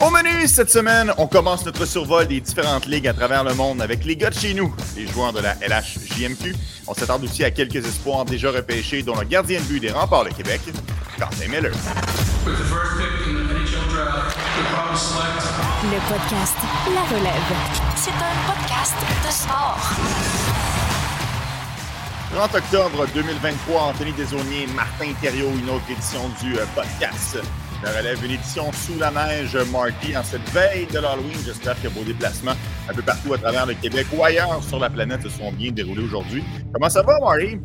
Au menu cette semaine, on commence notre survol des différentes ligues à travers le monde avec les gars de chez nous, les joueurs de la LHJMQ. On s'attarde aussi à quelques espoirs déjà repêchés, dont le gardien de but des remparts de Québec, Quentin Miller. Le podcast La Relève. C'est un podcast de sport. 30 octobre 2023, Anthony Desaunier, Martin Thériault, une autre édition du euh, podcast la relève, une édition sous la neige, Marty, en cette veille de l'Halloween. J'espère que vos déplacements un peu partout à travers le Québec ou ailleurs sur la planète se sont bien déroulés aujourd'hui. Comment ça va, Marty?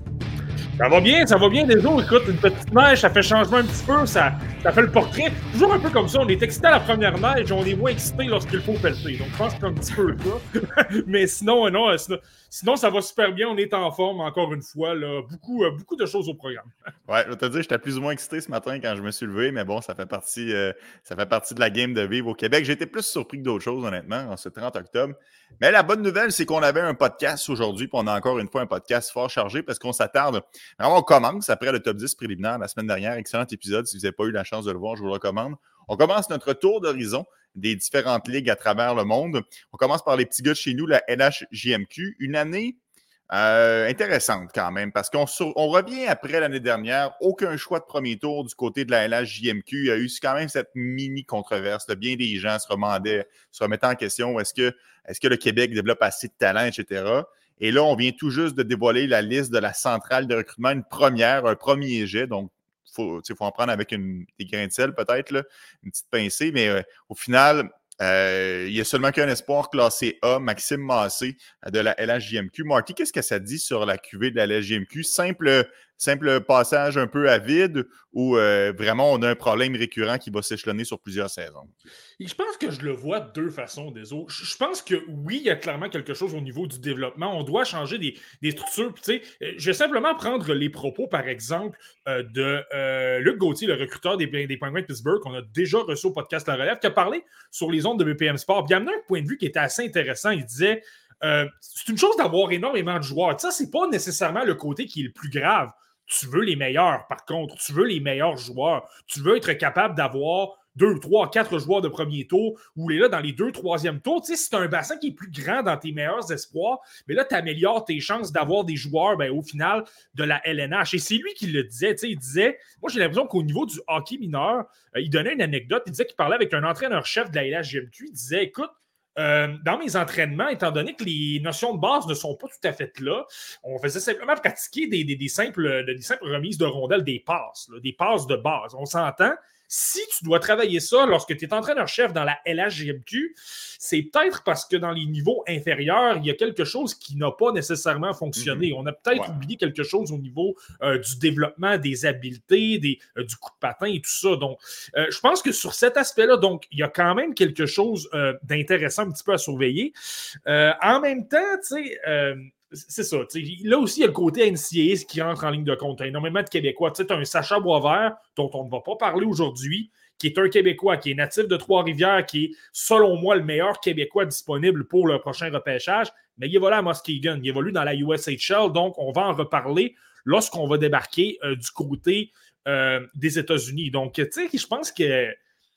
Ça va bien, ça va bien, les autres. Écoute, une petite neige, ça fait changement un petit peu, ça, ça fait le portrait. Toujours un peu comme ça, on est excité à la première neige, on est moins excité lorsqu'il faut pelleter. Donc, je pense que un petit peu ça. Mais sinon, non, sinon, Sinon, ça va super bien. On est en forme, encore une fois. Là. Beaucoup, euh, beaucoup de choses au programme. Ouais, je vais te dire, j'étais plus ou moins excité ce matin quand je me suis levé, mais bon, ça fait partie, euh, ça fait partie de la game de vivre au Québec. Été plus surpris que d'autres choses, honnêtement, en ce 30 octobre. Mais la bonne nouvelle, c'est qu'on avait un podcast aujourd'hui, puis on a encore une fois un podcast fort chargé parce qu'on s'attarde. Alors, on commence après le top 10 préliminaire la semaine dernière. Excellent épisode. Si vous n'avez pas eu la chance de le voir, je vous le recommande. On commence notre tour d'horizon des différentes ligues à travers le monde. On commence par les petits gars de chez nous, la LHJMQ. Une année euh, intéressante quand même, parce qu'on on revient après l'année dernière. Aucun choix de premier tour du côté de la LHJMQ. Il y a eu quand même cette mini controverse. Bien des gens se, remandaient, se remettaient en question est-ce que, que le Québec développe assez de talent, etc. Et là, on vient tout juste de dévoiler la liste de la centrale de recrutement, une première, un premier jet. Donc, faut, faut, en prendre avec une, des grains de sel, peut-être, une petite pincée. Mais euh, au final, euh, il y a seulement qu'un espoir classé A, Maxime Massé de la LHJMQ. Marty, qu'est-ce que ça dit sur la QV de la LHJMQ? Simple simple passage un peu à vide ou euh, vraiment on a un problème récurrent qui va s'échelonner sur plusieurs saisons? je pense que je le vois de deux façons, des. Je pense que oui, il y a clairement quelque chose au niveau du développement. On doit changer des, structures. Euh, je vais simplement prendre les propos, par exemple, euh, de Luc Gauthier, le recruteur des, des Penguins de Pittsburgh, qu'on a déjà reçu au podcast La Relève, qui a parlé sur les ondes de BPM Sport. Il un point de vue qui était assez intéressant. Il disait c'est une chose d'avoir énormément de joueurs. Ça, c'est pas nécessairement le côté qui est le plus grave. Tu veux les meilleurs, par contre. Tu veux les meilleurs joueurs. Tu veux être capable d'avoir deux, trois, quatre joueurs de premier tour ou les là dans les deux, troisième tours. Tu sais, c'est un bassin qui est plus grand dans tes meilleurs espoirs, mais là, tu améliores tes chances d'avoir des joueurs ben, au final de la LNH. Et c'est lui qui le disait. Tu sais, il disait, moi j'ai l'impression qu'au niveau du hockey mineur, euh, il donnait une anecdote. Il disait qu'il parlait avec un entraîneur-chef de la LHGMQ. Il disait, écoute, euh, dans mes entraînements, étant donné que les notions de base ne sont pas tout à fait là, on faisait simplement pratiquer des, simples, des simples remises de rondelles, des passes, des passes de base. On s'entend, si tu dois travailler ça lorsque tu es entraîneur-chef dans la LHGMQ, c'est peut-être parce que dans les niveaux inférieurs, il y a quelque chose qui n'a pas nécessairement fonctionné. Mhm. On a peut-être oublié quelque chose au niveau euh, du développement des habiletés, des, euh, du coup de patin et tout ça. Donc, euh, je pense que sur cet aspect-là, donc, il y a quand même quelque chose d'intéressant un petit peu à surveiller. en même temps, tu sais, c'est ça. Là aussi, il y a le côté NCAA qui rentre en ligne de compte. Il y a énormément de Québécois. Tu as un Sacha Boisvert, dont on ne va pas parler aujourd'hui, qui est un Québécois, qui est natif de Trois-Rivières, qui est, selon moi, le meilleur Québécois disponible pour le prochain repêchage. Mais il évolue à Muskegon. Il évolue dans la USHL. Donc, on va en reparler lorsqu'on va débarquer euh, du côté euh, des États-Unis. Donc, tu sais, je pense que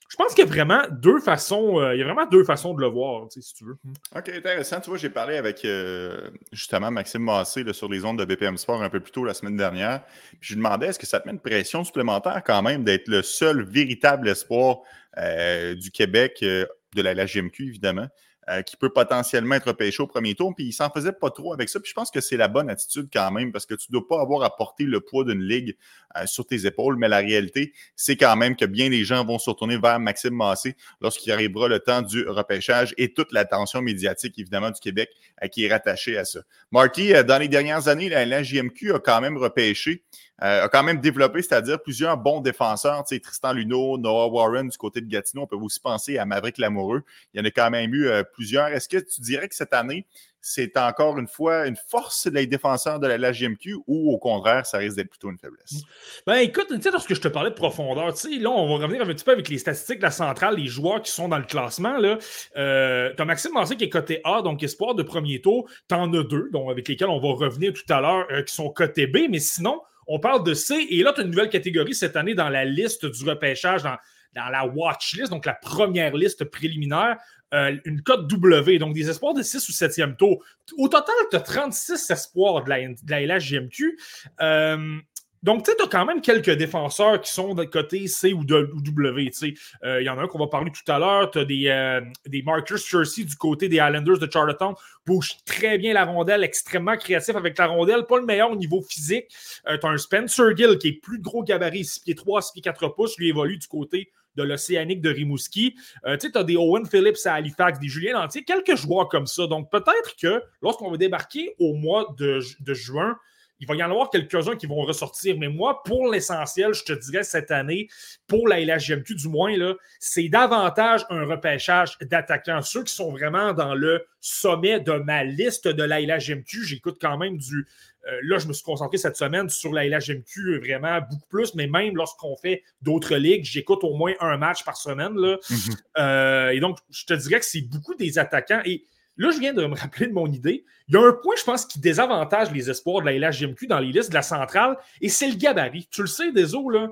je pense qu'il y a vraiment deux façons, euh, il y a vraiment deux façons de le voir, si tu veux. OK, intéressant. Tu vois, j'ai parlé avec euh, justement Maxime Massé sur les ondes de BPM Sport un peu plus tôt la semaine dernière. Je lui demandais est-ce que ça te met une pression supplémentaire quand même d'être le seul véritable espoir euh, du Québec, de la, la GMQ évidemment, euh, qui peut potentiellement être pêché au premier tour. Puis il s'en faisait pas trop avec ça. Puis je pense que c'est la bonne attitude quand même parce que tu ne dois pas avoir à porter le poids d'une ligue euh, sur tes épaules. Mais la réalité, c'est quand même que bien des gens vont se retourner vers Maxime Massé lorsqu'il arrivera le temps du repêchage et toute l'attention médiatique, évidemment, du Québec euh, qui est rattachée à ça. Marty, dans les dernières années, la, JMQ a quand même repêché euh, a quand même développé, c'est-à-dire plusieurs bons défenseurs. Tu sais, Tristan Luneau, Noah Warren du côté de Gatineau. On peut aussi penser à Maverick Lamoureux. Il y en a quand même eu euh, plusieurs. Est-ce que tu dirais que cette année, c'est encore une fois une force des défenseurs de la GMQ ou au contraire, ça risque d'être plutôt une faiblesse? Ben écoute, tu sais, lorsque je te parlais de profondeur, tu sais, là, on va revenir un petit peu avec les statistiques de la centrale, les joueurs qui sont dans le classement. Là. Euh, tu as Maxime Massé qui est côté A, donc espoir de premier tour. Tu en as deux, donc, avec lesquels on va revenir tout à l'heure, qui sont côté B, mais sinon, on parle de C. Et là, tu as une nouvelle catégorie cette année dans la liste du repêchage, dans la watch list, donc la première liste préliminaire, euh, une cote W, donc des espoirs de 6 ou 7e tour. Au total, tu as 36 espoirs de la, de la LHGMQ. Euh, donc, tu as quand même quelques défenseurs qui sont de côté C ou, de, W. Il euh, y en a un qu'on va parler tout à l'heure. Tu as des, euh, des Marcus Jersey du côté des Islanders de Charlottetown. Bouge très bien la rondelle, extrêmement créatif avec la rondelle. Pas le meilleur au niveau physique. Euh, tu as un Spencer Gill qui est plus gros gabarit, 6 pieds 3, 6 pieds 4 pouces. Lui évolue du côté de l'Océanique de Rimouski. tu sais, tu as des Owen Phillips à Halifax, des Julien Lantier, quelques joueurs comme ça. Donc, peut-être que lorsqu'on va débarquer au mois de juin, il va y en avoir quelques-uns qui vont ressortir, mais moi, pour l'essentiel, je te dirais cette année, pour la LHGMQ du moins, c'est davantage un repêchage d'attaquants. Ceux qui sont vraiment dans le sommet de ma liste de la LHGMQ, j'écoute quand même du. Euh, là, je me suis concentré cette semaine sur la LHGMQ vraiment beaucoup plus, mais même lorsqu'on fait d'autres ligues, j'écoute au moins un match par semaine. Là. Mm-hmm. Euh, et donc, je te dirais que c'est beaucoup des attaquants. Et Là, je viens de me rappeler de mon idée. Il y a un point, je pense, qui désavantage les espoirs de la LHGMQ dans les listes de la centrale, et c'est le gabarit. Tu le sais, Deso, là,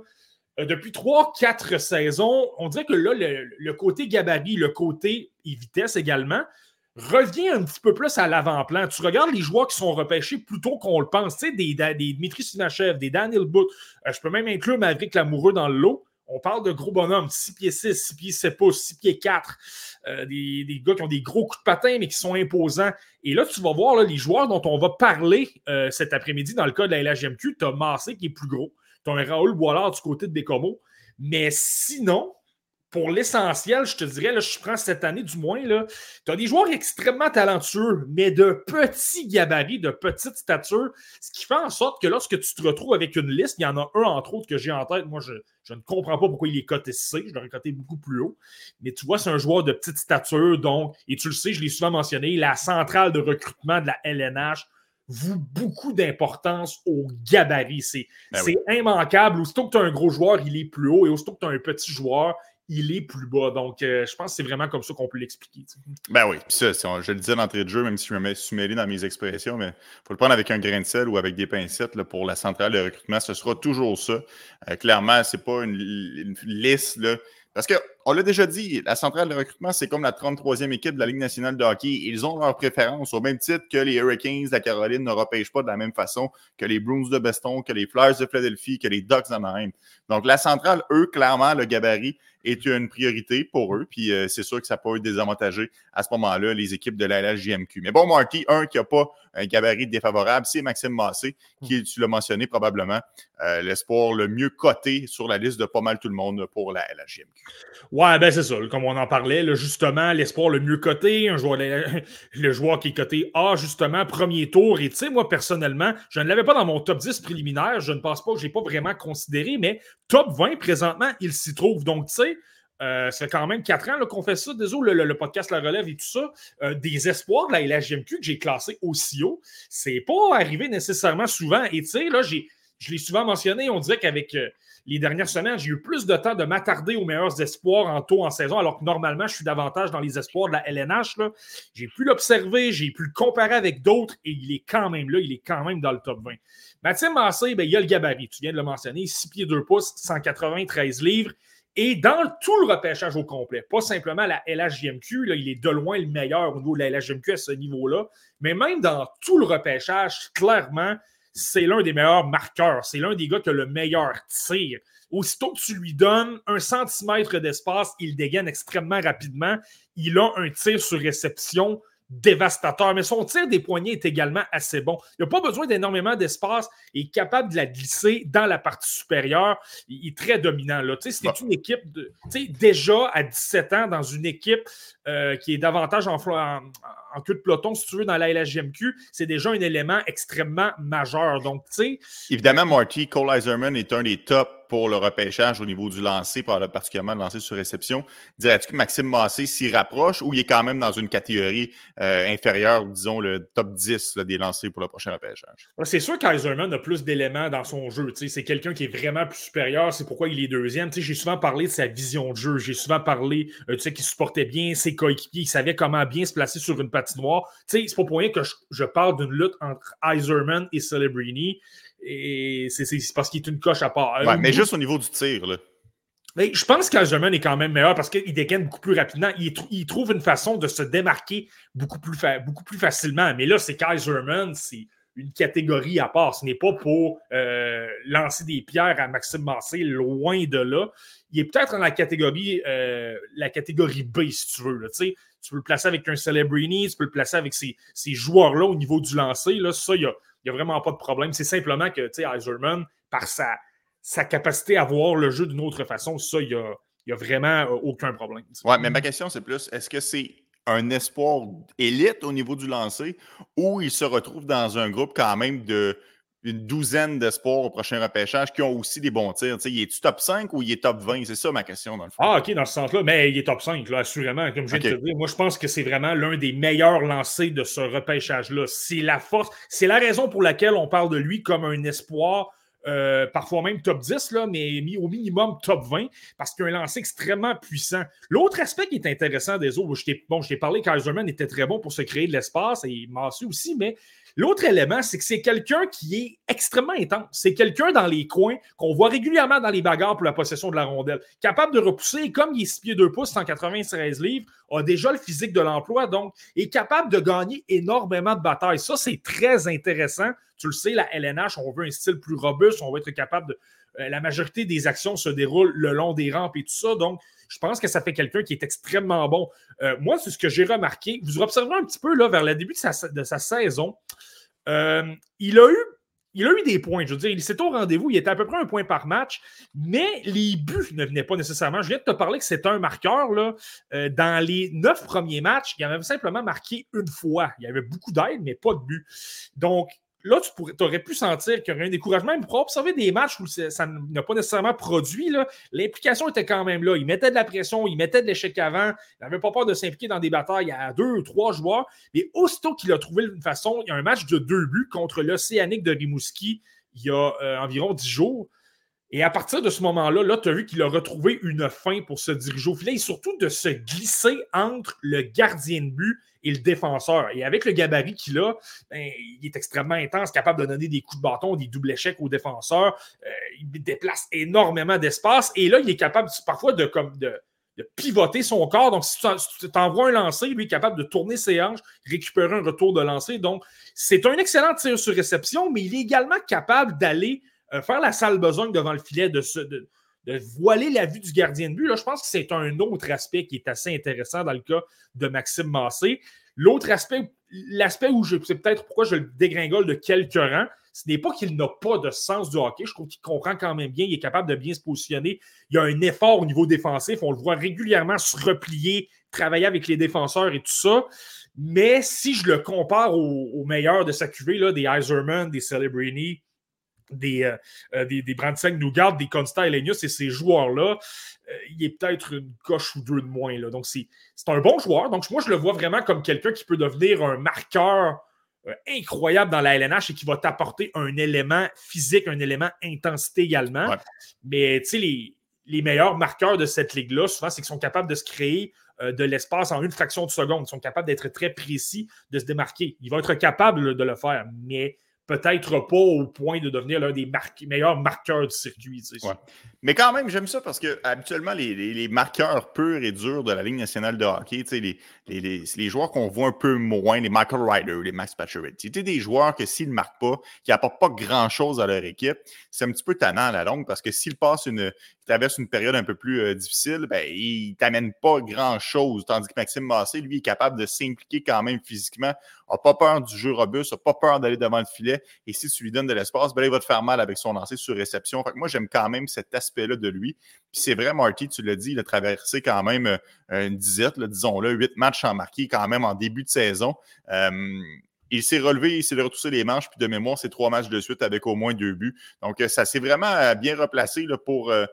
euh, depuis trois, quatre saisons, on dirait que là, le, côté gabarit, le côté vitesse également, revient un petit peu plus à l'avant-plan. Tu regardes les joueurs qui sont repêchés plus tôt qu'on le pense, tu sais, des, des Dmitry Sinachev, des Daniel Boot, euh, je peux même inclure Maverick Lamoureux dans le lot. On parle de gros bonhommes, 6 pieds 6, 6 pieds 7 pouces, 6 pieds 4. Euh, des, gars qui ont des gros coups de patin, mais qui sont imposants. Et là, tu vas voir les joueurs dont on va parler euh, cet après-midi dans le cas de la LHMQ. Tu as Massé qui est plus gros. Tu as un Raoul Boilard du côté de Bécomo. Mais sinon, pour l'essentiel, je te dirais, là, je prends cette année du moins, tu as des joueurs extrêmement talentueux, mais de petits gabarits, de petite stature, ce qui fait en sorte que lorsque tu te retrouves avec une liste, il y en a un, entre autres, que j'ai en tête. Moi, je, ne comprends pas pourquoi il est coté C. Je l'aurais coté beaucoup plus haut. Mais tu vois, c'est un joueur de petite stature, donc, et tu le sais, je l'ai souvent mentionné, la centrale de recrutement de la LNH vous beaucoup d'importance au gabarit. C'est ben immanquable. Aussitôt que tu as un gros joueur, il est plus haut. Et aussitôt que tu as un petit joueur, il est plus bas. Donc, euh, je pense que c'est vraiment comme ça qu'on peut l'expliquer. Ben oui, puis ça, je le disais d'entrée de jeu, même si je me suis mêlé dans mes expressions, mais il faut le prendre avec un grain de sel ou avec des pincettes là, pour la centrale de recrutement. Ce sera toujours ça. Euh, clairement, ce n'est pas une, une liste là, parce qu'on l'a déjà dit, la centrale de recrutement, c'est comme la 33e équipe de la Ligue nationale de hockey. Ils ont leurs préférences au même titre que les Hurricanes de la Caroline ne repêchent pas de la même façon que les Bruins de Beston, que les Flyers de Philadelphie, que les Ducks d'Anaheim. Donc, la centrale, eux, clairement, le gabarit est une priorité pour eux. Puis, euh, c'est sûr que ça peut désavantager à ce moment-là les équipes de la LHJMQ. Mais bon, Marty, un qui n'a pas un gabarit défavorable, c'est Maxime Massé, qui, tu l'as mentionné probablement, euh, l'espoir le mieux coté sur la liste de pas mal tout le monde pour la LHJMQ. Ouais, ben c'est ça. Comme on en parlait, justement, l'espoir le mieux coté, le joueur qui est coté A, justement, premier tour. Et tu sais, moi, personnellement, je ne l'avais pas dans mon top 10 préliminaire. Je ne pense pas je n'ai pas vraiment considéré, mais top 20, présentement, il s'y trouve. Donc, tu sais, euh, c'est quand même quatre ans qu'on fait ça. Désolé, le, le, podcast La Relève et tout ça. Euh, des espoirs de la LHGMQ que j'ai classé aussi haut. C'est pas arrivé nécessairement souvent. Et tu sais, là, je l'ai souvent mentionné, on dirait qu'avec euh, les dernières semaines, j'ai eu plus de temps de m'attarder aux meilleurs espoirs en taux en saison, alors que normalement, je suis davantage dans les espoirs de la LNH. J'ai pu l'observer, j'ai pu le comparer avec d'autres et il est quand même là, il est quand même dans le top 20. Mathieu Massé, ben, il a le gabarit, tu viens de le mentionner, 6 pieds 2 pouces, 193 livres. Et dans tout le repêchage au complet, pas simplement la LHJMQ, il est de loin le meilleur au niveau de la LHJMQ à ce niveau-là, mais même dans tout le repêchage, clairement, c'est l'un des meilleurs marqueurs. C'est l'un des gars qui a le meilleur tir. Aussitôt que tu lui donnes un centimètre d'espace, il dégaine extrêmement rapidement. Il a un tir sur réception dévastateur, mais son tir des poignets est également assez bon. Il n'a pas besoin d'énormément d'espace. Il est capable de la glisser dans la partie supérieure. Il est très dominant. Là. C'est une équipe de, déjà à 17 ans dans une équipe euh, qui est davantage en, en, queue de peloton, si tu veux, dans la LHGMQ, c'est déjà un élément extrêmement majeur. Donc, tu sais. Évidemment, Marty, Cole Iserman est un des tops pour le repêchage au niveau du lancer, particulièrement le lancer sur réception. Dirais-tu que Maxime Massé s'y rapproche ou il est quand même dans une catégorie euh, inférieure, disons le top 10 des lancers pour le prochain repêchage? C'est sûr qu'Iserman a plus d'éléments dans son jeu. C'est quelqu'un qui est vraiment plus supérieur. C'est pourquoi il est deuxième. J'ai souvent parlé de sa vision de jeu. J'ai souvent parlé euh, qu'il supportait bien ses coéquipiers. Il savait comment bien se placer sur une patinoire. C'est pas pour rien que je, je parle d'une lutte entre Iserman et Celebrini. Et c'est parce qu'il est une coche à part. Ouais, mais juste au niveau du tir, là. Mais je pense qu'Algerman est quand même meilleur parce qu'il dégaine beaucoup plus rapidement. Il, trouve une façon de se démarquer beaucoup plus, beaucoup plus facilement. Mais là, c'est Kaiserman, c'est une catégorie à part. Ce n'est pas pour euh, lancer des pierres à Maxime Massé, loin de là. Il est peut-être dans la catégorie, euh, la catégorie B, si tu veux. tu peux le placer avec un Celebrini, tu peux le placer avec ces, joueurs-là au niveau du lancer. Là, ça, il n'y a, vraiment pas de problème. C'est simplement que Iserman, par sa, sa capacité à voir le jeu d'une autre façon, ça, il n'y a, vraiment euh, aucun problème. Oui, mais ma question, c'est plus est-ce que c'est un espoir élite au niveau du lancer ou il se retrouve dans un groupe quand même de une douzaine d'espoirs au prochain repêchage qui ont aussi des bons tirs. il est-tu top 5 ou il est top 20? C'est ça ma question dans le fond. Ah, OK, dans ce sens-là. Mais il est top 5, là, assurément, comme je viens de te dire. Moi, je pense que c'est vraiment l'un des meilleurs lancers de ce repêchage-là. C'est la force, c'est la raison pour laquelle on parle de lui comme un espoir euh, parfois même top 10, là, mais au minimum top 20, parce qu'il a un lancer extrêmement puissant. L'autre aspect qui est intéressant des autres, je t'ai bon, parlé, Kaiserman était très bon pour se créer de l'espace et Massu aussi, mais L'autre élément, c'est que c'est quelqu'un qui est extrêmement intense. C'est quelqu'un dans les coins qu'on voit régulièrement dans les bagarres pour la possession de la rondelle. Capable de repousser, comme il est 6 pieds 2 pouces, 193 livres, a déjà le physique de l'emploi, donc est capable de gagner énormément de batailles. Ça, c'est très intéressant. Tu le sais, la LNH, on veut un style plus robuste, on veut être capable de. Euh, la majorité des actions se déroulent le long des rampes et tout ça. Donc, je pense que ça fait quelqu'un qui est extrêmement bon. Euh, moi, c'est ce que j'ai remarqué. Vous observerez un petit peu là, vers le début de sa, saison. Euh, il a eu des points. Je veux dire, il s'est au rendez-vous. Il était à peu près un point par match, mais les buts ne venaient pas nécessairement. Je viens de te parler que c'est un marqueur. Euh, dans les neuf premiers matchs, il avait simplement marqué une fois. Il y avait beaucoup d'aide, mais pas de but. Donc, là, tu aurais pu sentir qu'il y aurait un découragement. Même pour observer des matchs où ça n'a pas nécessairement produit, l'implication était quand même là. Il mettait de la pression, il mettait de l'échec avant. Il n'avait pas peur de s'impliquer dans des batailles à deux ou trois joueurs. Mais aussitôt qu'il a trouvé une façon, il y a un match de deux buts contre l'Océanique de Rimouski il y a euh, environ dix jours. Et à partir de ce moment-là, là, tu as vu qu'il a retrouvé une fin pour se diriger au filet et surtout de se glisser entre le gardien de but et le défenseur. Et avec le gabarit qu'il a, ben, il est extrêmement intense, capable de donner des coups de bâton, des doubles échecs aux défenseurs. Euh, il déplace énormément d'espace. Et là, il est capable parfois de, pivoter son corps. Donc, si tu t'envoies un lancer, lui est capable de tourner ses hanches, récupérer un retour de lancer. Donc, c'est un excellent tir sur réception, mais il est également capable d'aller faire la sale besogne devant le filet, de, de, de voiler la vue du gardien de but, là, je pense que c'est un autre aspect qui est assez intéressant dans le cas de Maxime Massé. L'autre aspect, l'aspect où je c'est peut-être pourquoi je le dégringole de quelques rangs, ce n'est pas qu'il n'a pas de sens du hockey. Je trouve qu'il comprend quand même bien, il est capable de bien se positionner. Il y a un effort au niveau défensif. On le voit régulièrement se replier, travailler avec les défenseurs et tout ça. Mais si je le compare aux, meilleurs de sa cuvée, là, des Iserman, des Celebrini, des, euh, euh, des, des Brandseng Nougat, des Consta Elenius et ces joueurs-là, euh, il est peut-être une coche ou deux de moins. Là. Donc, c'est un bon joueur. Donc, moi, je le vois vraiment comme quelqu'un qui peut devenir un marqueur incroyable dans la LNH et qui va t'apporter un élément physique, un élément intensité également. Mais, tu sais, les, les, meilleurs marqueurs de cette ligue-là, souvent, c'est qu'ils sont capables de se créer de l'espace en une fraction de seconde. Ils sont capables d'être très précis, de se démarquer. Ils vont être capables de le faire. Mais peut-être pas au point de devenir l'un des meilleurs marqueurs du circuit. Mais quand même, j'aime ça parce que habituellement, les, marqueurs purs et durs de la Ligue nationale de hockey, les, les, joueurs qu'on voit un peu moins, les Michael Ryder, les Max Pacioretty, c'est des joueurs que s'ils ne marquent pas, qui n'apportent pas grand-chose à leur équipe, c'est un petit peu tannant à la longue parce que s'ils passent une, traverse une période un peu plus euh, difficile, ben, il ne t'amène pas grand-chose. Tandis que Maxime Massé, lui, est capable de s'impliquer quand même physiquement, n'a pas peur du jeu robuste, n'a pas peur d'aller devant le filet. Et si tu lui donnes de l'espace, ben, il va te faire mal avec son lancer sur réception. Fait moi, j'aime quand même cet aspect-là de lui. Puis c'est vrai, Marty, tu l'as dit, il a traversé quand même euh, une dizaine, disons-le, huit matchs en marqué quand même en début de saison. Euh, il s'est relevé, il s'est retoussé les manches, puis de mémoire, c'est trois matchs de suite avec au moins deux buts. Donc, ça s'est vraiment bien replacé là, pour, euh,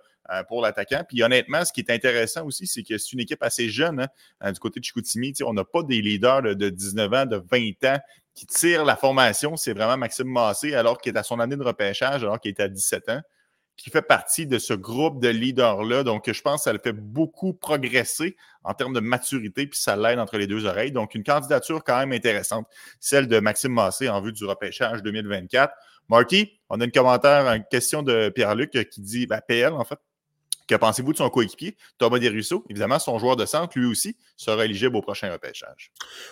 pour l'attaquant. Puis honnêtement, ce qui est intéressant aussi, c'est que c'est une équipe assez jeune hein, euh, du côté de Chicoutimi. On n'a pas des leaders de, 19 ans, de 20 ans qui tirent la formation. C'est vraiment Maxime Massé, alors qu'il est à son année de repêchage, alors qu'il est à 17 ans, qui fait partie de ce groupe de leaders-là. Donc, je pense que ça le fait beaucoup progresser en termes de maturité, puis ça l'aide entre les deux oreilles. Donc, une candidature quand même intéressante, celle de Maxime Massé en vue du repêchage 2024. Marky, on a une commentaire, une question de Pierre-Luc qui dit, ben, PL en fait, Que pensez-vous de son coéquipier, Thomas Desruisseaux? Évidemment, son joueur de centre, lui aussi, sera éligible au prochain repêchage.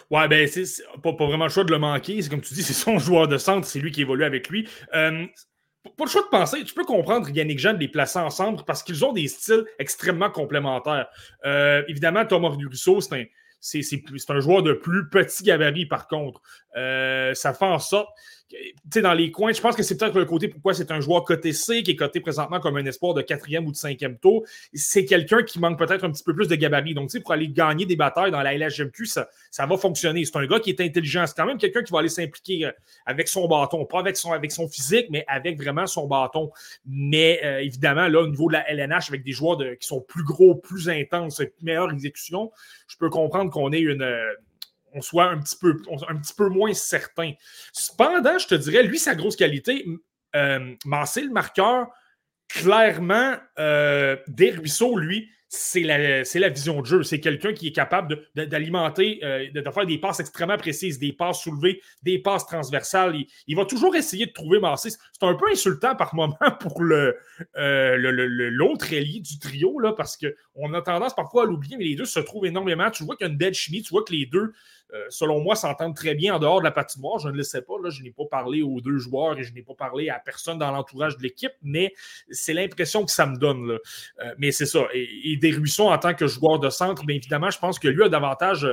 Ouais, ben, c'est pas, vraiment le choix de le manquer. C'est comme tu dis, c'est son joueur de centre, c'est lui qui évolue avec lui. Euh, pas le choix de penser. Tu peux comprendre Yannick Jeanne les placer ensemble parce qu'ils ont des styles extrêmement complémentaires. Euh, évidemment, Thomas Rousseau, c'est un, c'est, un joueur de plus petit gabarit, par contre. Euh, ça fait en sorte sais, dans les coins, je pense que c'est peut-être le côté pourquoi c'est un joueur côté C qui est coté présentement comme un espoir de quatrième ou de cinquième tour. C'est quelqu'un qui manque peut-être un petit peu plus de gabarit. Donc, tu sais, pour aller gagner des batailles dans la LHMQ, ça, ça va fonctionner. C'est un gars qui est intelligent. C'est quand même quelqu'un qui va aller s'impliquer euh, avec son bâton. Pas avec son, avec son physique, mais avec vraiment son bâton. Mais euh, évidemment, là, au niveau de la LNH, avec des joueurs qui sont plus gros, plus intenses, meilleure exécution, je peux comprendre qu'on ait une euh, on soit un petit peu, moins certain. Cependant, je te dirais, lui, sa grosse qualité, euh, le marqueur, clairement, euh, des ruisseaux, lui, c'est la, la, vision de jeu. C'est quelqu'un qui est capable d'alimenter, euh, de, faire des passes extrêmement précises, des passes soulevées, des passes transversales. Il, va toujours essayer de trouver Massé. C'est un peu insultant par moment pour le, euh, l'autre allié du trio, là, parce qu'on a tendance parfois à l'oublier, mais les deux se trouvent énormément. Tu vois qu'il y a une belle chimie, tu vois que les deux euh, selon moi, s'entendent très bien en dehors de la patinoire. Je ne le sais pas. Là, je n'ai pas parlé aux deux joueurs et je n'ai pas parlé à personne dans l'entourage de l'équipe, mais c'est l'impression que ça me donne. Là. Mais c'est ça. Et, des Ruisseaux, en tant que joueur de centre, bien évidemment, je pense que lui a davantage.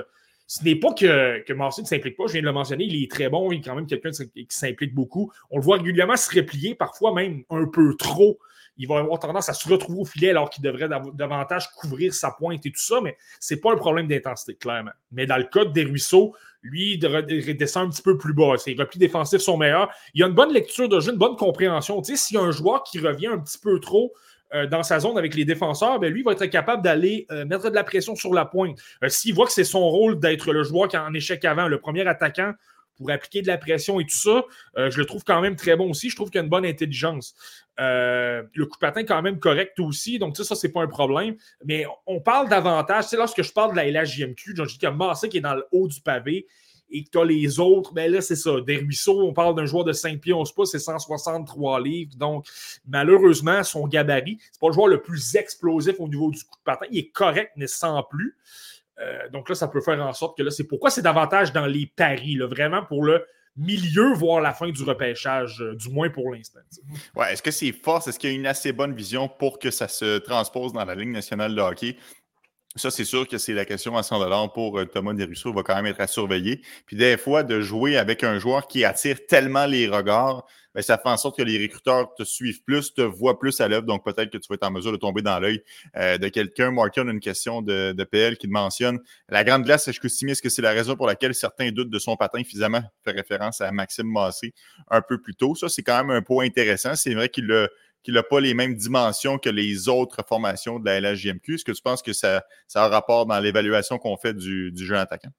Ce n'est pas que, que ne s'implique pas, je viens de le mentionner, il est très bon, il est quand même quelqu'un qui s'implique beaucoup. On le voit régulièrement se replier, parfois même un peu trop il va avoir tendance à se retrouver au filet alors qu'il devrait davantage couvrir sa pointe et tout ça, mais ce n'est pas un problème d'intensité, clairement. Mais dans le cas des ruisseaux, lui, il redescend un petit peu plus bas. Ses replis défensifs sont meilleurs. Il a une bonne lecture de jeu, une bonne compréhension. Tu sais, s'il y a un joueur qui revient un petit peu trop euh, dans sa zone avec les défenseurs, ben lui va être capable d'aller euh, mettre de la pression sur la pointe. Euh, s'il voit que c'est son rôle d'être le joueur qui est en échec avant, le premier attaquant pour appliquer de la pression et tout ça, je le trouve quand même très bon aussi. Je trouve qu'il a une bonne intelligence. Le coup de patin est quand même correct aussi, donc ça, c'est pas un problème. Mais on parle davantage, c'est lorsque je parle de la LHJMQ, je dis a Massé qui est dans le haut du pavé et que tu as les autres, ben là, c'est ça. Des ruisseaux, on parle d'un joueur de 5 pieds 11 pouces, c'est 163 livres. Donc, malheureusement, son gabarit, c'est pas le joueur le plus explosif au niveau du coup de patin. Il est correct, mais sans plus. Euh, donc là, ça peut faire en sorte que là, c'est pourquoi c'est davantage dans les paris, là, vraiment pour le milieu, voire la fin du repêchage, euh, du moins pour l'instant. Ouais, est-ce que c'est force? Est-ce qu'il y a une assez bonne vision pour que ça se transpose dans la Ligue nationale de hockey? Ça, c'est sûr que c'est la question à 100 pour euh, Thomas Desruisseaux. Va quand même être à surveiller. Puis des fois, de jouer avec un joueur qui attire tellement les regards, ben, ça fait en sorte que les recruteurs te suivent plus, te voient plus à l'œuvre. Donc, peut-être que tu vas être en mesure de tomber dans l'œil euh, de quelqu'un. Martin a une question de, PL qui mentionne la grande glace à Chicoutimi. Est-ce que c'est la raison pour laquelle certains doutent de son patin? Finalement, fait référence à Maxime Massé un peu plus tôt. Ça, c'est quand même un point intéressant. C'est vrai qu'il a n'a pas les mêmes dimensions que les autres formations de la LHJMQ. Est-ce que tu penses que ça, ça a un rapport dans l'évaluation qu'on fait du, jeu attaquant?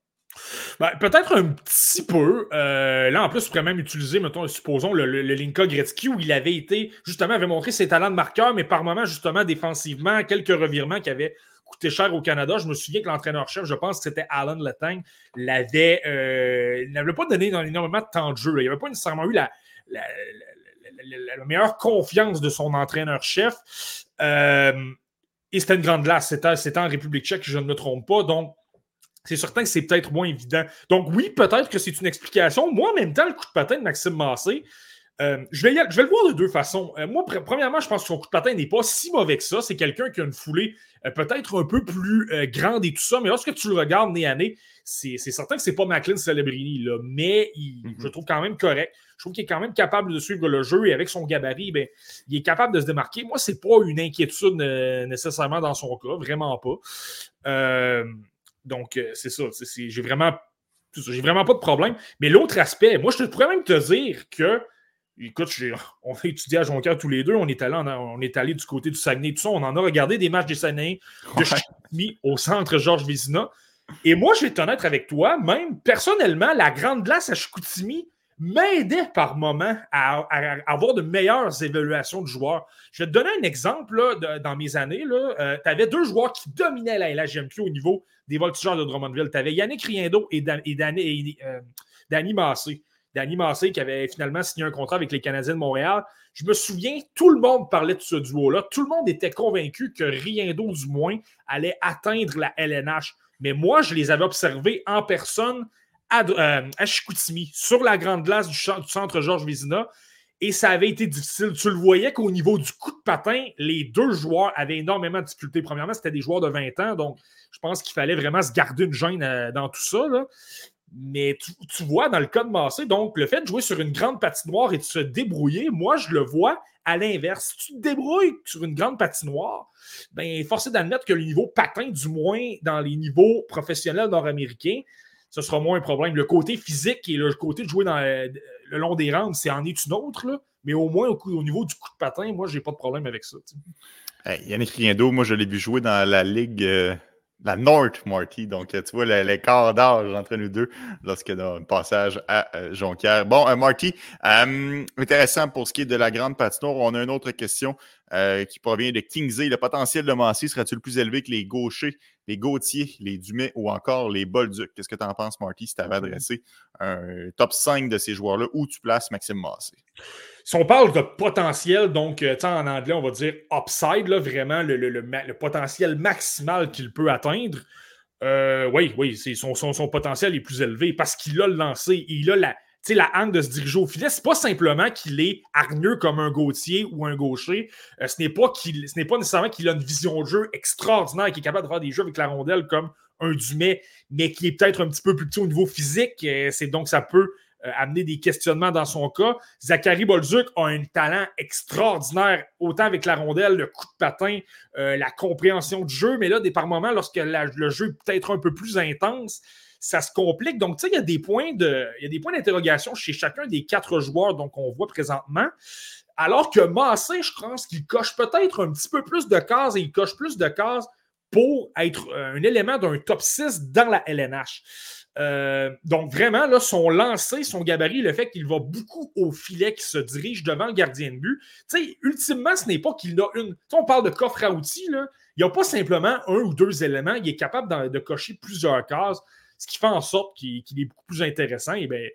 Ben, peut-être un petit peu. Euh, là, en plus, on pourrait même utiliser, mettons, supposons, le, Linka Gretzky où il avait été, justement, avait montré ses talents de marqueur, mais par moments, justement, défensivement, quelques revirements qui avaient coûté cher au Canada. Je me souviens que l'entraîneur-chef, je pense que c'était Alan Letang, l'avait, euh, n'avait pas donné énormément de temps de jeu. Il n'avait pas nécessairement eu la, meilleure confiance de son entraîneur-chef. Euh, et c'était une grande glace. C'était en République tchèque, je ne me trompe pas. Donc, c'est certain que c'est peut-être moins évident. Donc, oui, peut-être que c'est une explication. Moi, en même temps, le coup de patin de Maxime Massé, euh, je, vais je vais le voir de deux façons. Euh, moi, premièrement, je pense que son coup de patin n'est pas si mauvais que ça. C'est quelqu'un qui a une foulée euh, peut-être un peu plus grande et tout ça, mais lorsque tu le regardes nez à nez, c'est certain que c'est pas McLean Celebrini, là, mais mm-hmm. je le trouve quand même correct. Je trouve qu'il est quand même capable de suivre le jeu et avec son gabarit, ben, il est capable de se démarquer. Moi, c'est pas une inquiétude nécessairement dans son cas, vraiment pas. Donc, c'est ça. J'ai vraiment, j'ai vraiment pas de problème. Mais l'autre aspect, moi, je pourrais même te dire que, écoute, on a étudié à Jonquière tous les deux. On est, allé, on, est allé du côté du Saguenay, tout ça. On en a regardé des matchs des Saguenay de au centre Georges Vézina. Et moi, je vais être honnête avec toi, même personnellement, la grande glace à Chicoutimi, m'aidait par moment à, avoir de meilleures évaluations de joueurs. Je vais te donner un exemple dans mes années. Euh, tu avais deux joueurs qui dominaient la LHMQ au niveau des voltigeurs de Drummondville. Tu avais Yannick Riendo et, euh, Danny Massé. Danny Massé qui avait finalement signé un contrat avec les Canadiens de Montréal. je me souviens, tout le monde parlait de ce duo-là. Tout le monde était convaincu que rien d'autre, du moins, allait atteindre la LNH. Mais moi, je les avais observés en personne à, euh, Chicoutimi, sur la grande glace du, centre Georges Vézina. Et ça avait été difficile. Tu le voyais qu'au niveau du coup de patin, les deux joueurs avaient énormément de difficultés. Premièrement, c'était des joueurs de 20 ans, donc je pense qu'il fallait vraiment se garder une gêne euh, dans tout ça. Mais tu, vois, dans le cas de Massé, donc le fait de jouer sur une grande patinoire et de se débrouiller, moi, je le vois à l'inverse. Si tu te débrouilles sur une grande patinoire, ben, force d'admettre que le niveau patin, du moins dans les niveaux professionnels nord-américains, ce sera moins un problème. Le côté physique et le côté de jouer dans le, long des rampes, c'est en est une autre, mais au moins au, niveau du coup de patin, moi, j'ai pas de problème avec ça. Yannick Riendo, moi, je l'ai vu jouer dans la ligue. Euh, la North Marty. Donc, tu vois l'écart d'âge entre nous deux lorsque y a un passage à euh, Jonquière. Bon, euh, Marty, euh, intéressant pour ce qui est de la grande patinoire. On a une autre question qui provient de Kingsley. Le potentiel de Massy sera-t-il plus élevé que les gauchers, les Gauthier, les Dumais ou encore les Bolduc? Qu'est-ce que tu en penses, Marty, si tu avais adressé un top 5 de ces joueurs-là, où tu places Maxime Massé? Si on parle de potentiel, donc euh, en anglais, on va dire upside, là, vraiment le, potentiel maximal qu'il peut atteindre, euh, oui, oui, son, son, potentiel est plus élevé parce qu'il a le lancé. Il a la, la hangue de se diriger au filet. C'est pas simplement qu'il est hargneux comme un gautier ou un gaucher. Euh, ce n'est pas, qu'il, ce n'est pas nécessairement qu'il a une vision de jeu extraordinaire, qu'il est capable de faire des jeux avec la rondelle comme un Dumais, mais qui est peut-être un petit peu plus petit au niveau physique. C'est donc ça peut euh, amener des questionnements dans son cas. Zachary Bolduc a un talent extraordinaire, autant avec la rondelle, le coup de patin, euh, la compréhension du jeu, mais là, des par moments, lorsque le jeu est peut-être un peu plus intense, ça se complique. Donc, tu sais, il y a des points d'interrogation chez chacun des quatre joueurs donc on voit présentement. Alors que Massé, je pense qu'il coche peut-être un petit peu plus de cases et il coche plus de cases pour être euh, un élément d'un top 6 dans la LNH. Euh, donc, vraiment, là, son lancer, son gabarit, le fait qu'il va beaucoup au filet, qu'il se dirige devant le gardien de but. Tu sais, ultimement, ce n'est pas qu'il a une. on parle de coffre à outils, là. Il n'y a pas simplement un ou deux éléments. Il est capable de, cocher plusieurs cases, ce qui fait en sorte qu'il est beaucoup plus intéressant. Et bien,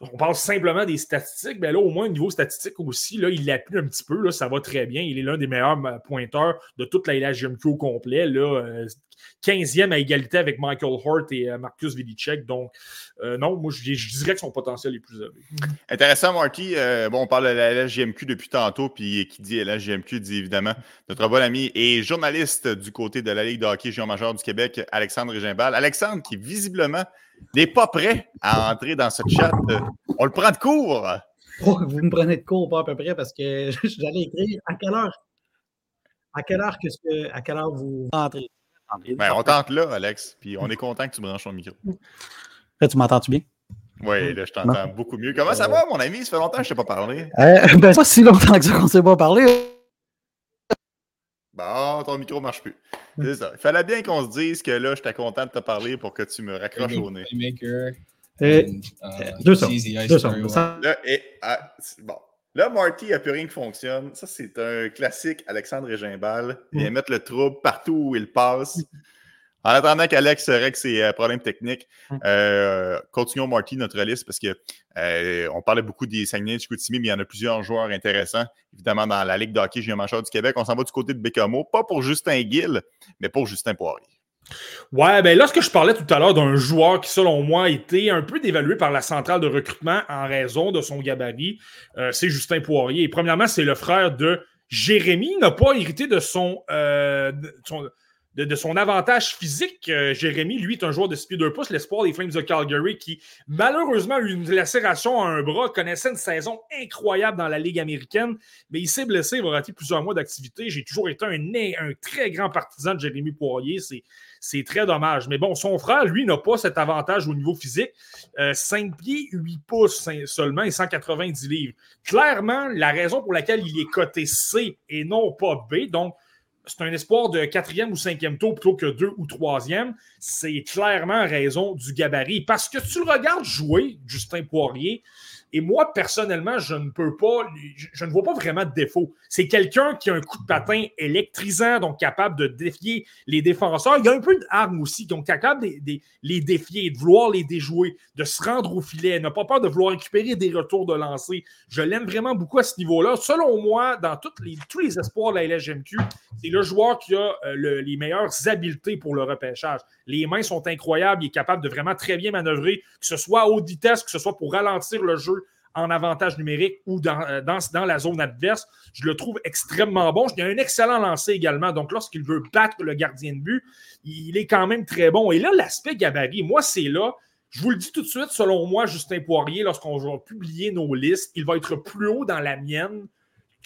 on parle simplement des statistiques, mais là, au moins, au niveau statistique aussi, là, il l'appuie un petit peu, là, ça va très bien. Il est l'un des meilleurs euh, pointeurs de toute la LHGMQ au complet. Là, 15e euh, à égalité avec Michael Hort et euh, Marcus Vidicek. Donc, non, moi, je, dirais que son potentiel est plus élevé. Intéressant, Marty. bon, on parle de la LHGMQ depuis tantôt, puis qui dit LHGMQ dit évidemment notre bon ami et journaliste du côté de la Ligue de hockey géant majeur du Québec, Alexandre Gimbal. Alexandre, qui visiblement n'est pas prêt à entrer dans ce chat. On le prend de court. Oh, vous me prenez de court, pas à peu près, parce que j'allais écrire à quelle heure? À quelle heure, que, ce à quelle heure vous entrez? Ben, on tente là, Alex, puis on est content que tu branches ton micro. Là, tu m'entends-tu bien? Oui, là, je t'entends beaucoup mieux. Comment ça va, mon ami? Ça fait longtemps que je ne t'ai pas parlé. Euh, ben, pas si longtemps que ça qu'on ne s'est pas parlé. Bon, ton micro ne marche plus. C'est ça. Il fallait bien qu'on se dise que là, j'étais content de te parler pour que tu me raccroches au nez. Et, deux secondes. Là, et, ah, bon. Là, Marty, il n'y a plus rien qui fonctionne. Ça, c'est un classique Alexandre Gimbal. Il vient mm. mettre le trouble partout où il passe. En attendant qu'Alex règle ses euh, problèmes techniques, hum. euh, continuons, Marty, notre liste, parce qu'on euh, parlait beaucoup des Saguenay de Chicoutimi, mais il y en a plusieurs joueurs intéressants, évidemment, dans la Ligue de hockey junior major du Québec. On s'en va du côté de Bécamo, pas pour Justin Gill, mais pour Justin Poirier. Ouais, ben lorsque je parlais tout à l'heure d'un joueur qui, selon moi, a été un peu dévalué par la centrale de recrutement en raison de son gabarit, c'est Justin Poirier. premièrement, c'est le frère de Jérémy, n'a pas hérité de son, son de, son avantage physique. Euh, Jérémy, lui, est un joueur de 6 2 pouces, l'espoir des Flames de Calgary, qui malheureusement a eu une lacération à un bras, connaissait une saison incroyable dans la Ligue américaine, mais il s'est blessé, il va rater plusieurs mois d'activité. J'ai toujours été un, un, très grand partisan de Jérémy Poirier. C'est très dommage. Mais bon, son frère, lui, n'a pas cet avantage au niveau physique. 5 euh, pieds, 8 pouces seulement et 190 livres. Clairement, la raison pour laquelle il est coté C et non pas B, donc c'est un espoir de quatrième ou cinquième tour plutôt que deux ou troisième. C'est clairement raison du gabarit. Parce que tu le regardes jouer, Justin Poirier, Et moi, personnellement, je ne peux pas, je, ne vois pas vraiment de défaut. C'est quelqu'un qui a un coup de patin électrisant, donc capable de défier les défenseurs. Il a un peu d'armes aussi, donc capable de, les défier, de vouloir les déjouer, de se rendre au filet, n'a pas peur de vouloir récupérer des retours de lancer. Je l'aime vraiment beaucoup à ce niveau-là. Selon moi, dans toutes les, tous les espoirs de la LGMQ, c'est le joueur qui a euh, les meilleures habiletés pour le repêchage. Les mains sont incroyables, il est capable de vraiment très bien manœuvrer, que ce soit à haute vitesse, que ce soit pour ralentir le jeu en avantage numérique ou dans, euh, dans, la zone adverse. Je le trouve extrêmement bon. Il a un excellent lancer également. Donc, lorsqu'il veut battre le gardien de but, il est quand même très bon. Et là, l'aspect gabarit, moi, c'est là. Je vous le dis tout de suite, selon moi, Justin Poirier, lorsqu'on va publier nos listes, il va être plus haut dans la mienne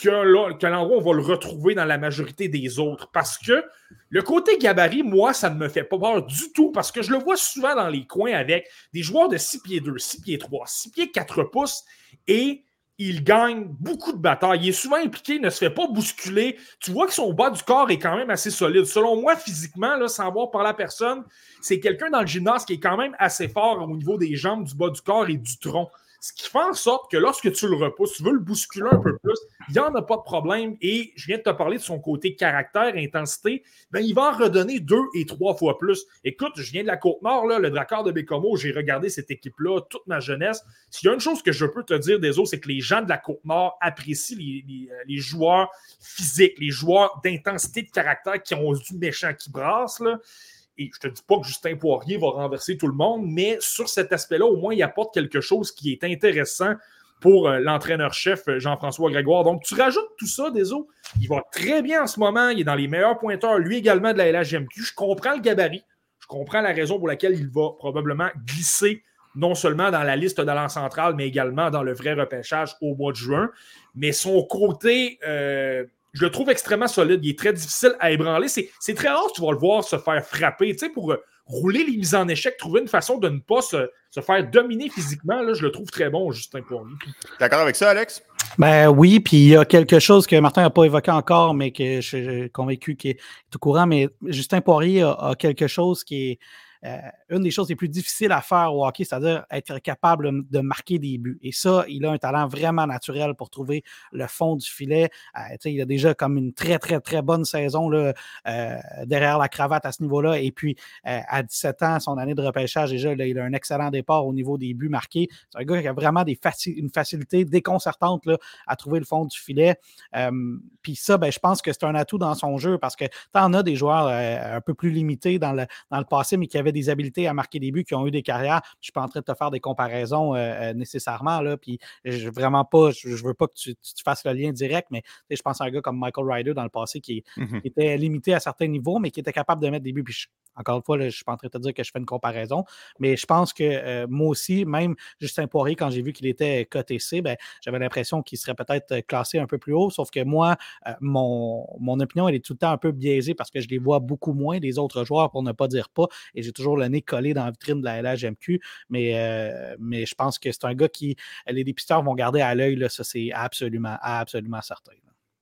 que l'endroit on va le retrouver dans la majorité des autres. Parce que le côté gabarit, moi, ça ne me fait pas peur du tout parce que je le vois souvent dans les coins avec des joueurs de 6 pieds 2, 6 pieds 3, 6 pieds 4 pouces et il gagne beaucoup de batailles. Il est souvent impliqué, il ne se fait pas bousculer. Tu vois que son bas du corps est quand même assez solide. Selon moi, physiquement, sans voir par la personne, c'est quelqu'un dans le gymnase qui est quand même assez fort au niveau des jambes, du bas du corps et du tronc. Ce qui fait en sorte que lorsque tu le repousses, tu veux le bousculer un peu plus, il n'y en a pas de problème. Et je viens de te parler de son côté caractère, intensité, ben, il va en redonner deux et trois fois plus. Écoute, je viens de la Côte-Nord, le Drakkar de Bécomo, j'ai regardé cette équipe-là toute ma jeunesse. S'il y a une chose que je peux te dire des autres, c'est que les gens de la Côte-Nord apprécient les, les, joueurs physiques, les joueurs d'intensité de caractère qui ont du méchant qui brasse. Là. Et je ne te dis pas que Justin Poirier va renverser tout le monde, mais sur cet aspect-là, au moins, il apporte quelque chose qui est intéressant pour euh, l'entraîneur-chef euh, Jean-François Grégoire. Donc, tu rajoutes tout ça, Deso. Il va très bien en ce moment. Il est dans les meilleurs pointeurs, lui également de la LHMQ. Je comprends le gabarit. Je comprends la raison pour laquelle il va probablement glisser non seulement dans la liste d'allant centrale, mais également dans le vrai repêchage au mois de juin. Mais son côté euh, je le trouve extrêmement solide. Il est très difficile à ébranler. C'est très rare que tu vas le voir se faire frapper. Tu sais, pour euh, rouler les mises en échec, trouver une façon de ne pas se, faire dominer physiquement, là, je le trouve très bon, Justin Poirier. D'accord avec ça, Alex? Ben oui, puis il y a quelque chose que Martin n'a pas évoqué encore, mais que je suis convaincu qu'il est au courant. Mais Justin Poirier a quelque chose qui est euh, une des choses les plus difficiles à faire au hockey, c'est-à-dire être capable de marquer des buts. Et ça, il a un talent vraiment naturel pour trouver le fond du filet. Euh, il a déjà comme une très, très, très bonne saison là, euh, derrière la cravate à ce niveau-là. Et puis, à 17 ans, son année de repêchage, déjà, il a un excellent départ au niveau des buts marqués. C'est un gars qui a vraiment une facilité déconcertante là, à trouver le fond du filet. puis ça, ben, je pense que c'est un atout dans son jeu parce que tu en as des joueurs un peu plus limités dans le, dans le passé, mais qui avaient des habiletés à marquer des buts, qui ont eu des carrières. Je suis pas en train de te faire des comparaisons euh, euh, nécessairement. Là, puis je, vraiment pas, je, veux pas que tu, fasses le lien direct, mais je pense à un gars comme Michael Ryder dans le passé qui, mmh était limité à certains niveaux, mais qui était capable de mettre des buts. Puis encore une fois, je ne suis pas en train de te dire que je fais une comparaison, mais je pense que euh, moi aussi, même Justin Poirier, quand j'ai vu qu'il était coté C, ben, j'avais l'impression qu'il serait peut-être classé un peu plus haut, sauf que moi, mon, mon opinion, elle est tout le temps un peu biaisée parce que je les vois beaucoup moins des autres joueurs, pour ne pas dire pas, et j'ai toujours le nez collé dans la vitrine de la LHMQ, mais, euh, mais je pense que c'est un gars qui, les dépisteurs vont garder à l'œil, ça c'est absolument, absolument certain.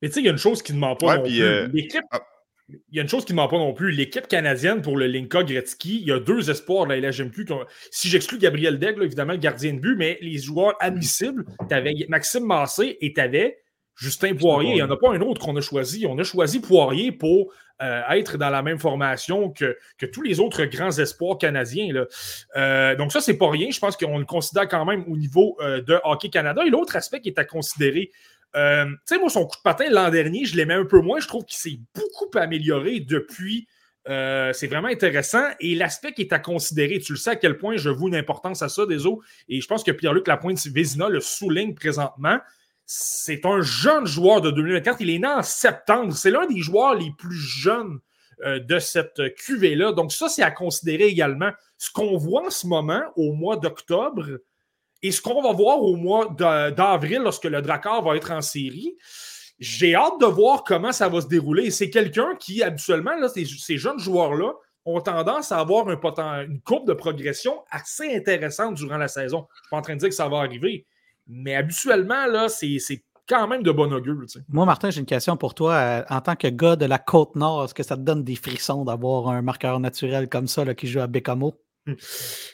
Mais tu sais, il y a une chose qui ne ment pas non plus. Euh, l'équipe, ah. il y a une chose qui ne ment pas non plus. L'équipe canadienne pour le Linka Gretzky, il y a deux espoirs de la LHMQ. Si j'exclus Gabriel Degg, évidemment, le gardien de but, mais les joueurs admissibles, tu avais Maxime Massé et tu avais Justin Poirier. Il n'y en a pas un autre qu'on a choisi. On a choisi Poirier pour euh, être dans la même formation que, que, tous les autres grands espoirs canadiens. Là. Euh, donc, ça, c'est pas rien. Je pense qu'on le considère quand même au niveau euh, de Hockey Canada. Et l'autre aspect qui est à considérer, tu sais, moi, son coup de patin l'an dernier, je l'aimais un peu moins. Je trouve qu'il s'est beaucoup amélioré depuis. c'est vraiment intéressant. Et l'aspect qui est à considérer, tu le sais à quel point je vous une importance à ça, des eaux. Et je pense que Pierre-Luc Lapointe-Vézina le souligne présentement c'est un jeune joueur de 2024. Il est né en septembre. C'est l'un des joueurs les plus jeunes euh, de cette cuvée-là. Donc, ça, c'est à considérer également. Ce qu'on voit en ce moment, au mois d'octobre, et ce qu'on va voir au mois d'avril, lorsque le Drakkar va être en série, j'ai hâte de voir comment ça va se dérouler. C'est quelqu'un qui, habituellement, ces, jeunes joueurs-là, ont tendance à avoir un une courbe de progression assez intéressante durant la saison. Je ne suis pas en train de dire que ça va arriver, mais habituellement, là, c'est quand même de bon augure. Moi, Martin, j'ai une question pour toi. Euh, en tant que gars de la Côte-Nord, est-ce que ça te donne des frissons d'avoir un marqueur naturel comme ça qui joue à Bécamo?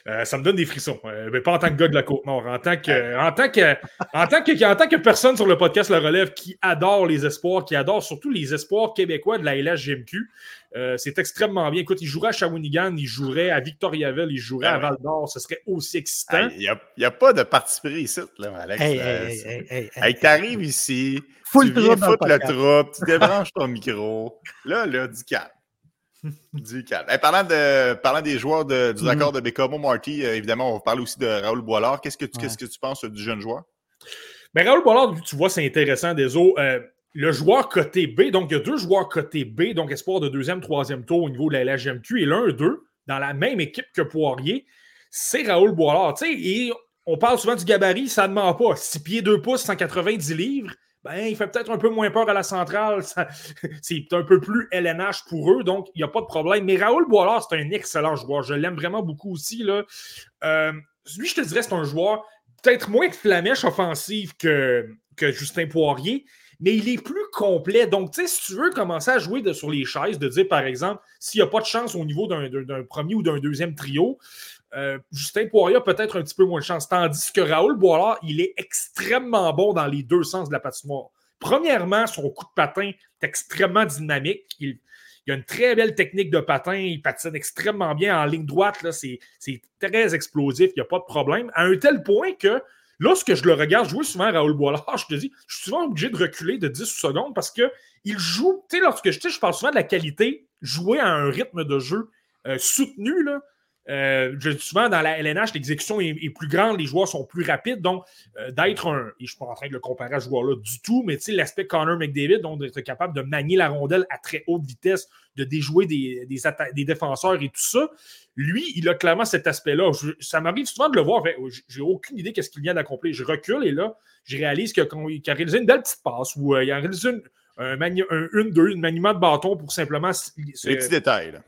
Euh, ça me donne des frissons. Euh, mais pas en tant que gars de la Côte-Nord. En tant que, en tant que, en tant que, en tant que personne sur le podcast Le Relève qui adore les espoirs, qui adore surtout les espoirs québécois de la LHGMQ. Euh, c'est extrêmement bien. Écoute, il jouerait à Shawinigan, il jouerait à Victoriaville, il jouerait à ah Val d'Or. Ce serait aussi excitant. Il n'y a, pas de parti pris ici, là, Alex. Hey, hey, hey, t'arrives ici, tu viens foutre le troupe, tu débranches ton micro. Là, là, du calme. Du calme. parlant, de, parlant des joueurs de, du accord mm-hmm. de Bécamo Marty, euh, évidemment, on va parler aussi de Raoul Boilard. Qu'est-ce que tu, qu'est-ce que tu penses du jeune joueur? Ben, Raoul Boilard, tu vois, c'est intéressant, des euh, le joueur côté B, donc il y a deux joueurs côté B, donc espoir de deuxième, troisième tour au niveau de la LHMQ, et l'un, deux, dans la même équipe que Poirier, c'est Raoul Boilard. et on parle souvent du gabarit, ça ne ment pas. 6 pieds 2 pouces, 190 livres ben, il fait peut-être un peu moins peur à la centrale. C'est un peu plus LNH pour eux, donc il n'y a pas de problème. Mais Raoul Boilard, c'est un excellent joueur. Je l'aime vraiment beaucoup aussi. Là. Euh, lui, je te dirais, c'est un joueur peut-être moins de flamèche offensive que Justin Poirier, mais il est plus complet. Donc, tu sais, si tu veux commencer à jouer sur les chaises, de dire, par exemple, s'il n'y a pas de chance au niveau d'un premier ou d'un deuxième trio, euh, Justin Poirier a peut-être un petit peu moins de chance. Tandis que Raoul Boilard, il est extrêmement bon dans les deux sens de la patinoire. Premièrement, son coup de patin est extrêmement dynamique. Il, a une très belle technique de patin. Il patine extrêmement bien en ligne droite. C'est très explosif. Il n'y a pas de problème. À un tel point que lorsque je le regarde jouer souvent Raoul Boilard, je te dis, je suis souvent obligé de reculer de 10 secondes parce qu'il joue, tu sais, lorsque je, je parle souvent de la qualité, jouer à un rythme de jeu euh, soutenu, là, euh, je dis souvent, dans la LNH, l'exécution est, plus grande, les joueurs sont plus rapides. Donc, euh, d'être un, et je ne suis pas en train de le comparer à ce joueur-là du tout, mais l'aspect Connor McDavid, donc d'être capable de manier la rondelle à très haute vitesse, de déjouer des, des, défenseurs et tout ça, lui, il a clairement cet aspect-là. Ça m'arrive souvent de le voir. J'ai aucune idée qu'est-ce qu'il vient d'accomplir. Je recule et là, je réalise qu'il a, réalisé une belle petite passe ou euh, il a réalisé une, un, une, deux, un maniement de bâton pour simplement. Les petits détails. Là.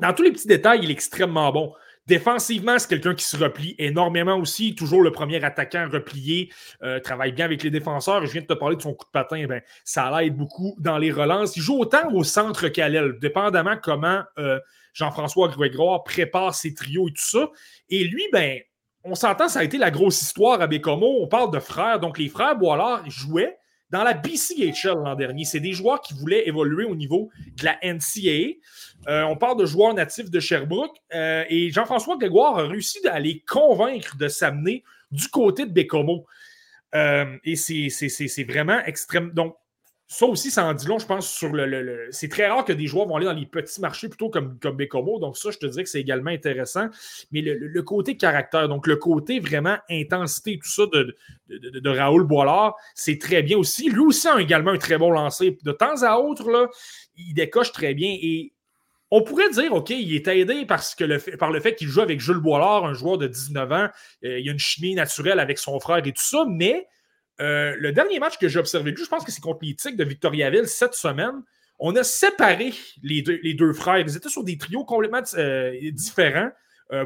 Dans tous les petits détails, il est extrêmement bon. Défensivement, c'est quelqu'un qui se replie énormément aussi. Toujours le premier attaquant replié, euh, travaille bien avec les défenseurs. Je viens de te parler de son coup de patin, ben, ça l'aide beaucoup dans les relances. Il joue autant au centre qu'à l'aile, dépendamment comment euh, Jean-François Grégoire prépare ses trios et tout ça. Et lui, ben, on s'entend, ça a été la grosse histoire à Bécomo. On parle de frères. Donc, les frères Boilard jouaient dans la BCHL l'an dernier. C'est des joueurs qui voulaient évoluer au niveau de la NCAA. Euh, on parle de joueurs natifs de Sherbrooke euh, et Jean-François Grégoire a réussi à les convaincre de s'amener du côté de Bécomo. Euh, et c'est vraiment extrême. Donc, ça aussi, ça en dit long, je pense, sur le. c'est très rare que des joueurs vont aller dans les petits marchés plutôt comme, comme Bécomo. Donc, ça, je te dirais que c'est également intéressant. Mais le, côté caractère, donc le côté vraiment intensité, tout ça de, de, Raoul Boilard, c'est très bien aussi. Lui aussi a également un très bon lancer. De temps à autre, là, il décoche très bien. Et on pourrait dire, OK, il est aidé parce que le par le fait qu'il joue avec Jules Boilard, un joueur de 19 ans. Euh, il a une chimie naturelle avec son frère et tout ça, mais euh, le dernier match que j'ai observé je pense que c'est contre les de Victoriaville cette semaine. On a séparé les deux, frères. Ils étaient sur des trios complètement euh, différents.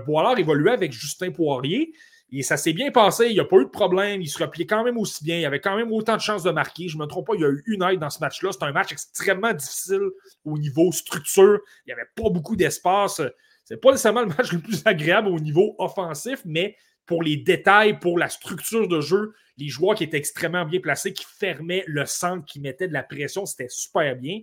Boilard évoluait avec Justin Poirier. Et ça s'est bien passé, il n'y a pas eu de problème, il se repliait quand même aussi bien, il avait quand même autant de chances de marquer. Je ne me trompe pas, il y a eu une aide dans ce match-là. C'était un match extrêmement difficile au niveau structure. Il n'y avait pas beaucoup d'espace. C'est pas nécessairement le match le plus agréable au niveau offensif, mais pour les détails, pour la structure de jeu, les joueurs qui étaient extrêmement bien placés, qui fermaient le centre, qui mettaient de la pression, c'était super bien.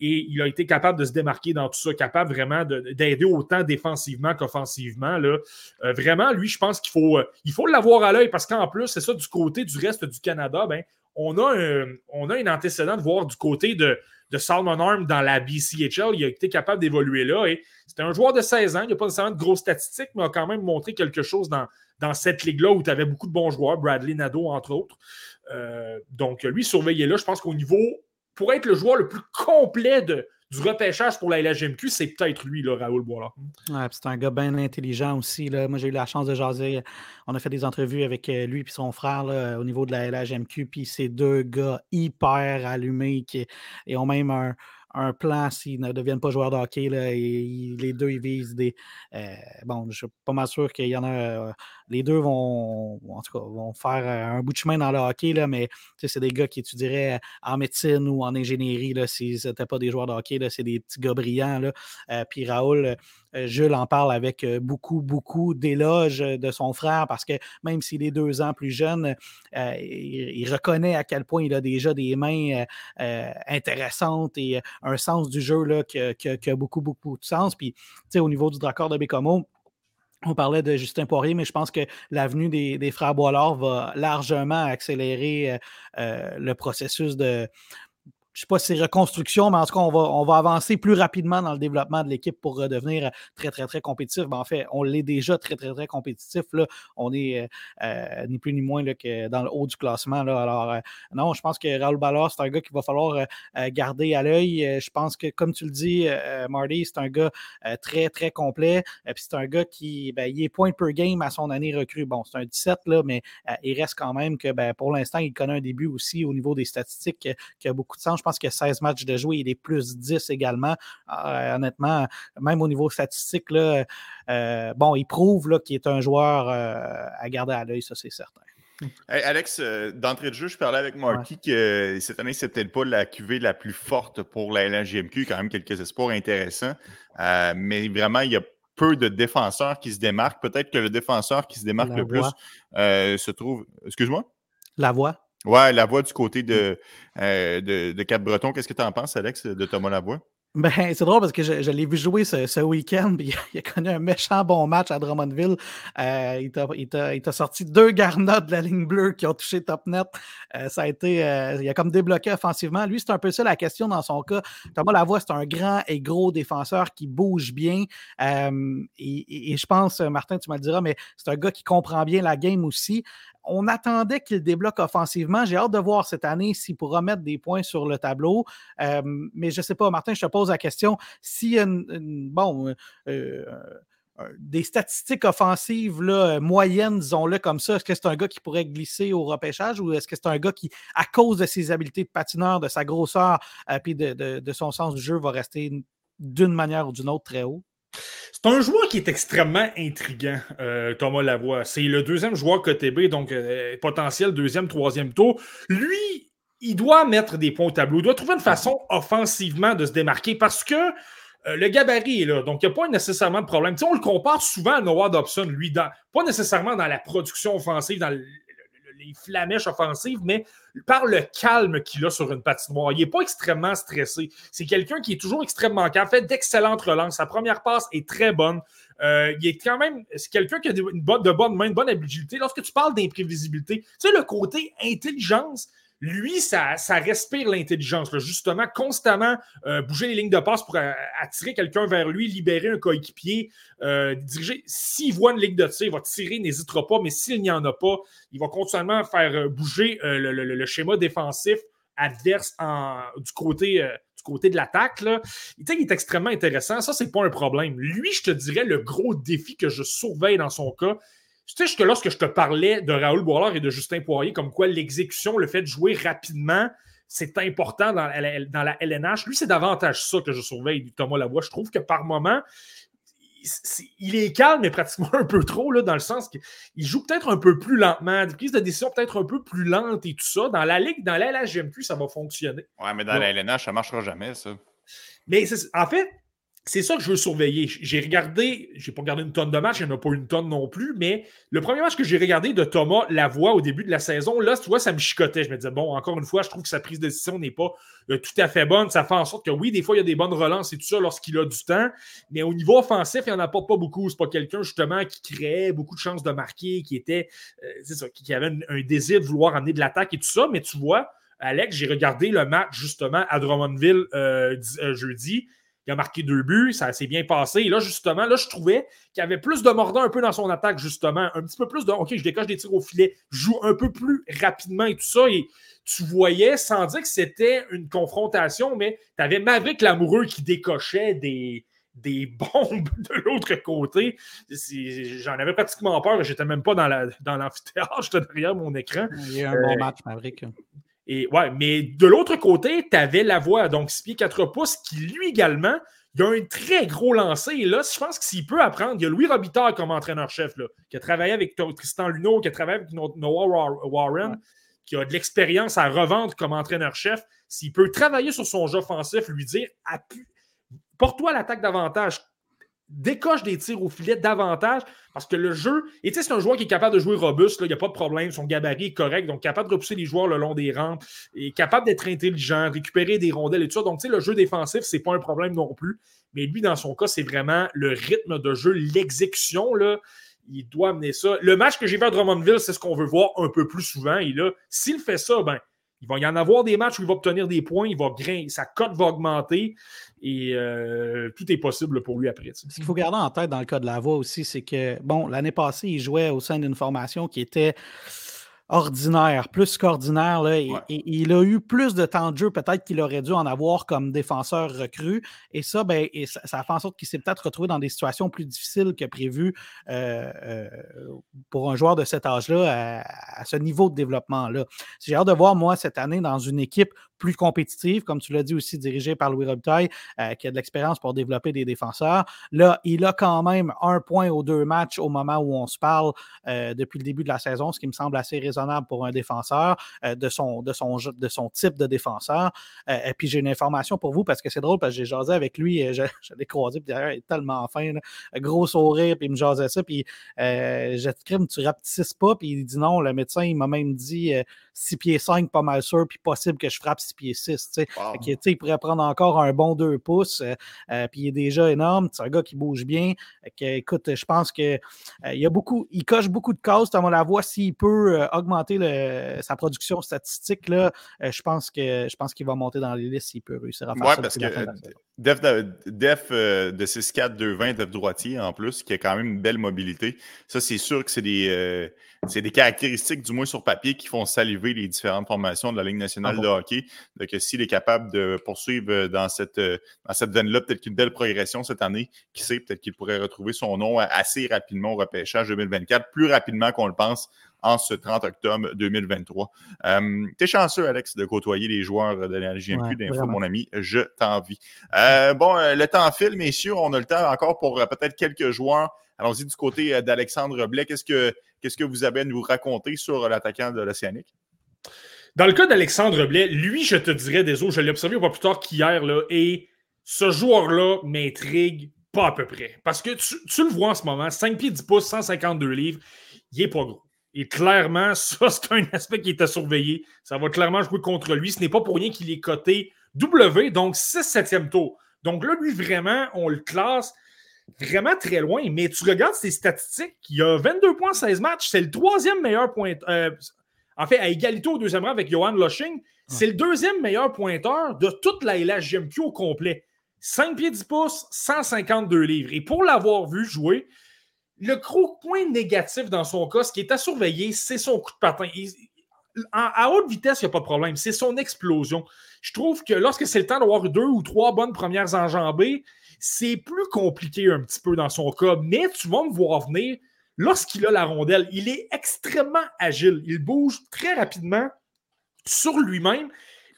Et il a été capable de se démarquer dans tout ça, capable vraiment d'aider autant défensivement qu'offensivement. Euh, vraiment, lui, je pense qu'il faut, euh, faut l'avoir à l'œil parce qu'en plus, c'est ça, du côté du reste du Canada, ben, on, a un, on a antécédent de voir du côté de, de Salmon Arm dans la BCHL. Il a été capable d'évoluer là. Et c'était un joueur de 16 ans. Il n'a pas nécessairement de grosses statistiques, mais a quand même montré quelque chose dans, dans cette ligue-là où tu avais beaucoup de bons joueurs, Bradley Nadeau, entre autres. Euh, donc, lui, surveillez-là. Je pense qu'au niveau, pour être le joueur le plus complet de, du repêchage pour la LHMQ, c'est peut-être lui, là, Raoul Boilard. C'est un gars bien intelligent aussi. Là. Moi, j'ai eu la chance de jaser. On a fait des entrevues avec euh, lui et son frère au niveau de la LHMQ. Puis c'est deux gars hyper allumés qui et ont même un, un plan s'ils ne deviennent pas joueurs de hockey. Là, et, les deux, ils visent des. Euh, bon, je suis pas mal sûr qu'il y en a. Euh, les deux vont, en tout cas, vont faire un bout de chemin dans le hockey, là, mais c'est des gars qui étudieraient en médecine ou en ingénierie s'ils n'étaient pas des joueurs de hockey. C'est des petits gars brillants. Là. puis Raoul, Jules en parle avec beaucoup, beaucoup d'éloges de son frère parce que même s'il est deux ans plus jeune, il, reconnaît à quel point il a déjà des mains intéressantes et un sens du jeu là, qui, a beaucoup, beaucoup de sens. Puis, au niveau du Dracor de Bécomo, on parlait de Justin Poirier, mais je pense que l'avenue des, frères Boilard va largement accélérer le processus de, je ne sais pas si c'est reconstruction, mais en tout cas, on va, on va avancer plus rapidement dans le développement de l'équipe pour redevenir très, très, très compétitif. Ben, en fait, on l'est déjà très, très, très compétitif. Là. On est euh, euh, ni plus ni moins là, que dans le haut du classement. Là. Alors, euh, non, je pense que Raoul Ballard, c'est un gars qu'il va falloir garder à l'œil. je pense que, comme tu le dis, Marty, c'est un gars très, très complet. puis c'est un gars qui ben, il est point per game à son année recrue. Bon, c'est un 17, là, mais il reste quand même que ben, pour l'instant, il connaît un début aussi au niveau des statistiques qui a beaucoup de sens pense qu'il y a 16 matchs de jouer, il est plus 10 également. Euh, honnêtement, même au niveau statistique, là, euh, bon, il prouve qu'il est un joueur euh, à garder à l'œil, ça c'est certain. Alex, d'entrée de jeu, je parlais avec Marky que cette année, c'est peut-être pas la QV la plus forte pour la LNGMQ, quand même quelques espoirs intéressants. mais vraiment, il y a peu de défenseurs qui se démarquent. Peut-être que le défenseur qui se démarque le plus se trouve. Excuse-moi? La voix. Ouais, la voix du côté de, euh, de, de Cap-Breton. Qu'est-ce que tu en penses, Alex, de Thomas Lavoie? Ben, c'est drôle parce que je, l'ai vu jouer ce, week-end, puis il a connu un méchant bon match à Drummondville. Euh, il t'a sorti deux garnottes de la ligne bleue qui ont touché top net. Euh, ça a été. Euh, il a comme débloqué offensivement. Lui, c'est un peu ça la question dans son cas. Thomas Lavoie, c'est un grand et gros défenseur qui bouge bien. Et, et, je pense, Martin, tu me le diras, mais c'est un gars qui comprend bien la game aussi on attendait qu'il débloque offensivement. J'ai hâte de voir cette année s'il pourra mettre des points sur le tableau. Euh, mais je ne sais pas, Martin, je te pose la question. A bon, euh, euh, des statistiques offensives là, moyennes, disons-le comme ça, est-ce que c'est un gars qui pourrait glisser au repêchage ou est-ce que c'est un gars qui, à cause de ses habiletés de patineur, de sa grosseur et de, de, son sens du jeu, va rester d'une manière ou d'une autre très haut? C'est un joueur qui est extrêmement intriguant, euh, Thomas Lavoie. C'est le deuxième joueur KTB, donc euh, potentiel deuxième, troisième tour. Lui, il doit mettre des points au tableau. Il doit trouver une façon offensivement de se démarquer parce que euh, le gabarit est là. Donc, il n'y a pas nécessairement de problème. on le compare souvent à Noah Dobson, lui, pas nécessairement dans la production offensive, dans les flamèches offensives, mais par le calme qu'il a sur une patinoire. Il n'est pas extrêmement stressé. C'est quelqu'un qui est toujours extrêmement calme, fait d'excellentes relances. Sa première passe est très bonne. Euh, il est quand même, c'est quelqu'un qui a de bonne main, une bonne. Lorsque tu parles d'imprévisibilité, tu sais, le côté intelligence, lui, ça, respire l'intelligence, justement, constamment euh, bouger les lignes de passe pour euh, attirer quelqu'un vers lui, libérer un coéquipier, euh, diriger. S'il voit une ligne de tir, il va tirer, n'hésitera pas, mais s'il n'y en a pas, il va continuellement faire bouger le, schéma défensif adverse du, côté, du côté de l'attaque. Il, il est extrêmement intéressant. Ça, c'est pas un problème. Lui, je te dirais, le gros défi que je surveille dans son cas, tu sais que lorsque je te parlais de Raoul Boilard et de Justin Poirier, comme quoi l'exécution, le fait de jouer rapidement, c'est important dans la, dans la LNH. Lui, c'est davantage ça que je surveille du Thomas Lavoie. Je trouve que par moment, il est calme, mais pratiquement un peu trop, là, dans le sens qu'il joue peut-être un peu plus lentement, des prises de décision peut-être un peu plus lentes et tout ça. Dans la Ligue, dans la LHGMQ, ça va fonctionner. Ouais, mais dans la LNH, ça ne marchera jamais, ça. Mais en fait, c'est ça que je veux surveiller. J'ai regardé, j'ai pas regardé une tonne de matchs, il n'y en a pas une tonne non plus, mais le premier match que j'ai regardé de Thomas Lavoie au début de la saison, là, tu vois, ça me chicotait. Je me disais, bon, encore une fois, je trouve que sa prise de décision n'est pas euh, tout à fait bonne. Ça fait en sorte que oui, des fois, il y a des bonnes relances et tout ça lorsqu'il a du temps, mais au niveau offensif, il n'y en a pas, pas beaucoup. C'est pas quelqu'un, justement, qui créait beaucoup de chances de marquer, qui était, euh, c'est ça, qui avait un, désir de vouloir amener de l'attaque et tout ça, mais tu vois, Alex, j'ai regardé le match justement à Drummondville euh, jeudi il a marqué deux buts, ça s'est bien passé. Et là, justement, là, je trouvais qu'il y avait plus de mordant un peu dans son attaque, justement. Un petit peu plus de OK, je décoche des tirs au filet, je joue un peu plus rapidement et tout ça. Et tu voyais, sans dire que c'était une confrontation, mais tu avais Maverick l'amoureux qui décochait des, des bombes de l'autre côté. J'en avais pratiquement peur. J'étais même pas dans l'amphithéâtre, dans j'étais derrière mon écran. Il y a un bon euh, match, Maverick. Et ouais, mais de l'autre côté, tu avais la voix, donc 6 pieds 4 pouces, qui lui également, il a un très gros lancé. Et là, je pense que s'il peut apprendre, il y a Louis Robitaille comme entraîneur-chef, qui a travaillé avec Tristan Luneau, qui a travaillé avec Noah Warren, qui a de l'expérience à revendre comme entraîneur-chef. S'il peut travailler sur son jeu offensif, lui dire porte-toi l'attaque davantage, décoche des tirs au filet davantage parce que le jeu, et tu sais, c'est un joueur qui est capable de jouer robuste, il n'y a pas de problème, son gabarit est correct, donc capable de repousser les joueurs le long des rampes, et capable d'être intelligent, récupérer des rondelles et tout ça. Donc, tu sais, le jeu défensif, c'est pas un problème non plus. Mais lui, dans son cas, c'est vraiment le rythme de jeu, l'exécution. Il doit amener ça. Le match que j'ai vu à Drummondville, c'est ce qu'on veut voir un peu plus souvent. Et là, s'il fait ça, ben, il va y en avoir des matchs où il va obtenir des points, il va grimper, sa cote va augmenter et euh, tout est possible pour lui après. Ce qu'il faut garder en tête dans le cas de la voix aussi, c'est que, bon, l'année passée, il jouait au sein d'une formation qui était ordinaire, plus qu'ordinaire. Et, il a eu plus de temps de jeu, peut-être qu'il aurait dû en avoir comme défenseur recru. Et ça, ben, et ça, ça, fait en sorte qu'il s'est peut-être retrouvé dans des situations plus difficiles que prévu euh, euh, pour un joueur de cet âge-là, à, ce niveau de développement-là. J'ai hâte de voir, moi, cette année, dans une équipe plus compétitive, comme tu l'as dit aussi, dirigée par Louis Robitaille, euh, qui a de l'expérience pour développer des défenseurs. Là, il a quand même un point aux deux matchs au moment où on se parle depuis le début de la saison, ce qui me semble assez raisonnable pour un défenseur euh, de, son, de, son, de son type de défenseur. Euh, et puis j'ai une information pour vous parce que c'est drôle parce que j'ai jasé avec lui, je, je l'ai croisé, puis d'ailleurs, il est tellement fin, gros sourire, puis il me jasait ça, puis euh, j'ai dit, tu rapetisses pas, puis il dit non, le médecin, il m'a même dit 6 pieds 5, pas mal sûr, puis possible que je frappe 6 pieds 6. sais il pourrait prendre encore un bon 2 pouces, puis il est déjà énorme. C'est un gars qui bouge bien. écoute, je pense qu'il il y a beaucoup, il coche beaucoup de cases. Tu la voix s'il peut augmenter sa production statistique, là, euh, je pense que je pense qu'il va monter dans les listes s'il peut réussir à faire ça. parce que Def, Def euh, de 6-4, 2-20, Def droitier en plus, qui a quand même une belle mobilité. Ça, c'est sûr que c'est des, euh, des caractéristiques, du moins sur papier, qui font saliver les différentes formations de la Ligue nationale ah de hockey. Donc, s'il est capable de poursuivre dans cette, dans cette veine-là, peut-être qu'une belle progression cette année, qui sait, peut-être qu'il pourrait retrouver son nom assez rapidement au repêchage 2024, plus rapidement qu'on le pense en ce 30 octobre 2023. Euh, T'es chanceux, Alex, de côtoyer les joueurs de la d'info, mon ami. Je t'envie. Euh, bon, euh, le temps file, messieurs. On a le temps encore pour euh, peut-être quelques joueurs. Allons-y du côté d'Alexandre Blais. Qu'est-ce que, qu'est-ce que vous avez à nous raconter sur l'attaquant de l'Océanique? Dans le cas d'Alexandre Blais, lui, je te dirais, autres, je l'ai observé pas plus tard qu'hier, et ce joueur-là m'intrigue pas à peu près. Parce que tu, le vois en ce moment, 5 pieds 10 pouces, 152 livres, il est pas gros. Et clairement, ça, c'est un aspect qui est à surveiller. Ça va clairement jouer contre lui. Ce n'est pas pour rien qu'il est coté W, donc 6 7e tour. Donc là, lui, vraiment, on le classe vraiment très loin. Mais tu regardes ses statistiques, il a 22 points 16 matchs. C'est le troisième meilleur pointeur. Euh, en fait, à égalité au deuxième rang avec Johan Lushing, c'est le deuxième meilleur pointeur de toute la LHGMQ au complet. 5 pieds 10 pouces, 152 livres. Et pour l'avoir vu jouer, le gros point négatif dans son cas, ce qui est à surveiller, c'est son coup de patin. à haute vitesse, il n'y a pas de problème. C'est son explosion. Je trouve que lorsque c'est le temps d'avoir deux ou trois bonnes premières enjambées, c'est plus compliqué un petit peu dans son cas. Mais tu vas me voir venir, lorsqu'il a la rondelle, il est extrêmement agile. Il bouge très rapidement sur lui-même.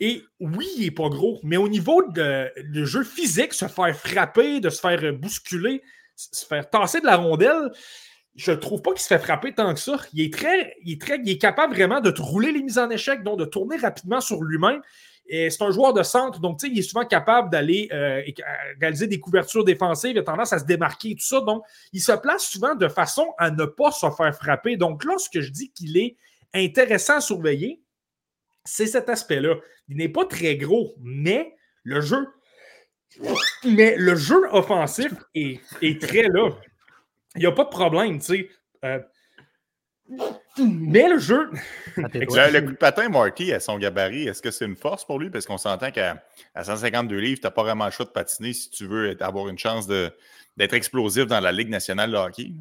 Et oui, il n'est pas gros, mais au niveau de, de, jeu physique, se faire frapper, de se faire bousculer, se faire tasser de la rondelle, je ne trouve pas qu'il se fait frapper tant que ça. Il est très, il très, il est capable vraiment de rouler les mises en échec, donc de tourner rapidement sur lui-même. C'est un joueur de centre, donc il est souvent capable d'aller euh, réaliser des couvertures défensives, il a tendance à se démarquer et tout ça. Donc, il se place souvent de façon à ne pas se faire frapper. Donc, lorsque je dis qu'il est intéressant à surveiller, c'est cet aspect-là. Il n'est pas très gros, mais le jeu mais le jeu offensif est, très là. Il n'y a pas de problème, tu sais. Euh, mais le jeu. le, coup de patin, Marty, à son gabarit, est-ce que c'est une force pour lui? Parce qu'on s'entend qu'à 152 livres, tu n'as pas vraiment le choix de patiner si tu veux avoir une chance d'être explosif dans la Ligue nationale de hockey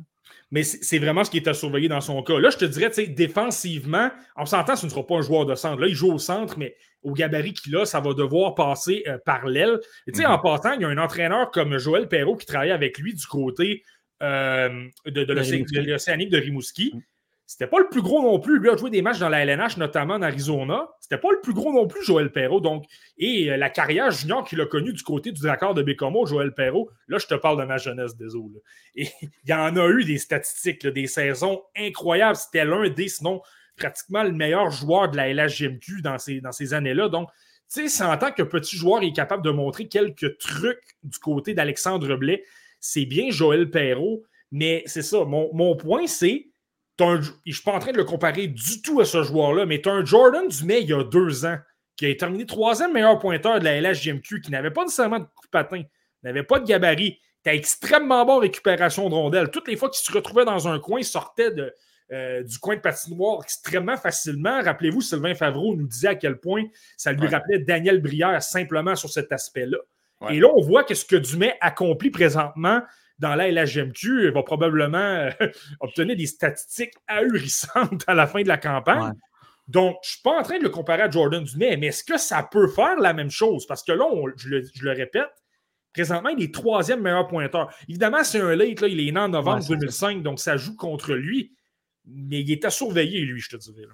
mais c'est vraiment ce qui est à surveiller dans son cas. Là, je te dirais, tu sais, défensivement, on s'entend, ce ne sera pas un joueur de centre. Là, il joue au centre, mais au gabarit qu'il a, ça va devoir passer euh, par l'aile. Tu sais, en mhm. passant, il y a un entraîneur comme Joël Perrault qui travaille avec lui du côté euh, de, l'Océanique de Rimouski. Mhm. C'était pas le plus gros non plus. Lui a joué des matchs dans la LNH, notamment en Arizona. C'était pas le plus gros non plus, Joël Perrault. Donc, et euh, la carrière junior qu'il a connue du côté du accord de Bécomo, Joël Perrault, là, je te parle de ma jeunesse, désolé. Et il y en a eu des statistiques, des saisons incroyables. C'était l'un des, sinon pratiquement le meilleur joueur de la LHGMQ dans ces, dans ces années-là. Donc, tu sais, c'est en tant que petit joueur, il est capable de montrer quelques trucs du côté d'Alexandre Blais. C'est bien Joël Perrault, mais c'est ça. Mon, mon point, c'est je ne suis pas en train de le comparer du tout à ce joueur-là, mais tu as un Jordan Dumais il y a deux ans qui a terminé troisième meilleur pointeur de la LHGMQ, qui n'avait pas nécessairement de coup de patin, n'avait pas de gabarit, qui a extrêmement bon récupération de rondelles. Toutes les fois qu'il se retrouvait dans un coin, il sortait de, euh, du coin de patinoire extrêmement facilement. Rappelez-vous, Sylvain Favreau nous disait à quel point ça lui rappelait Daniel Brière simplement sur cet aspect-là. Et là, on voit que ce que Dumais accomplit présentement dans la LHMQ va probablement euh, obtenir des statistiques ahurissantes à la fin de la campagne. Donc, je ne suis pas en train de le comparer à Jordan Dumais, mais est-ce que ça peut faire la même chose? Parce que là, je, le, répète, présentement, il est troisième meilleur pointeur. Évidemment, c'est un late, là, il est né en novembre 2005, donc ça joue contre lui, mais il est à surveiller, lui, je te dirais.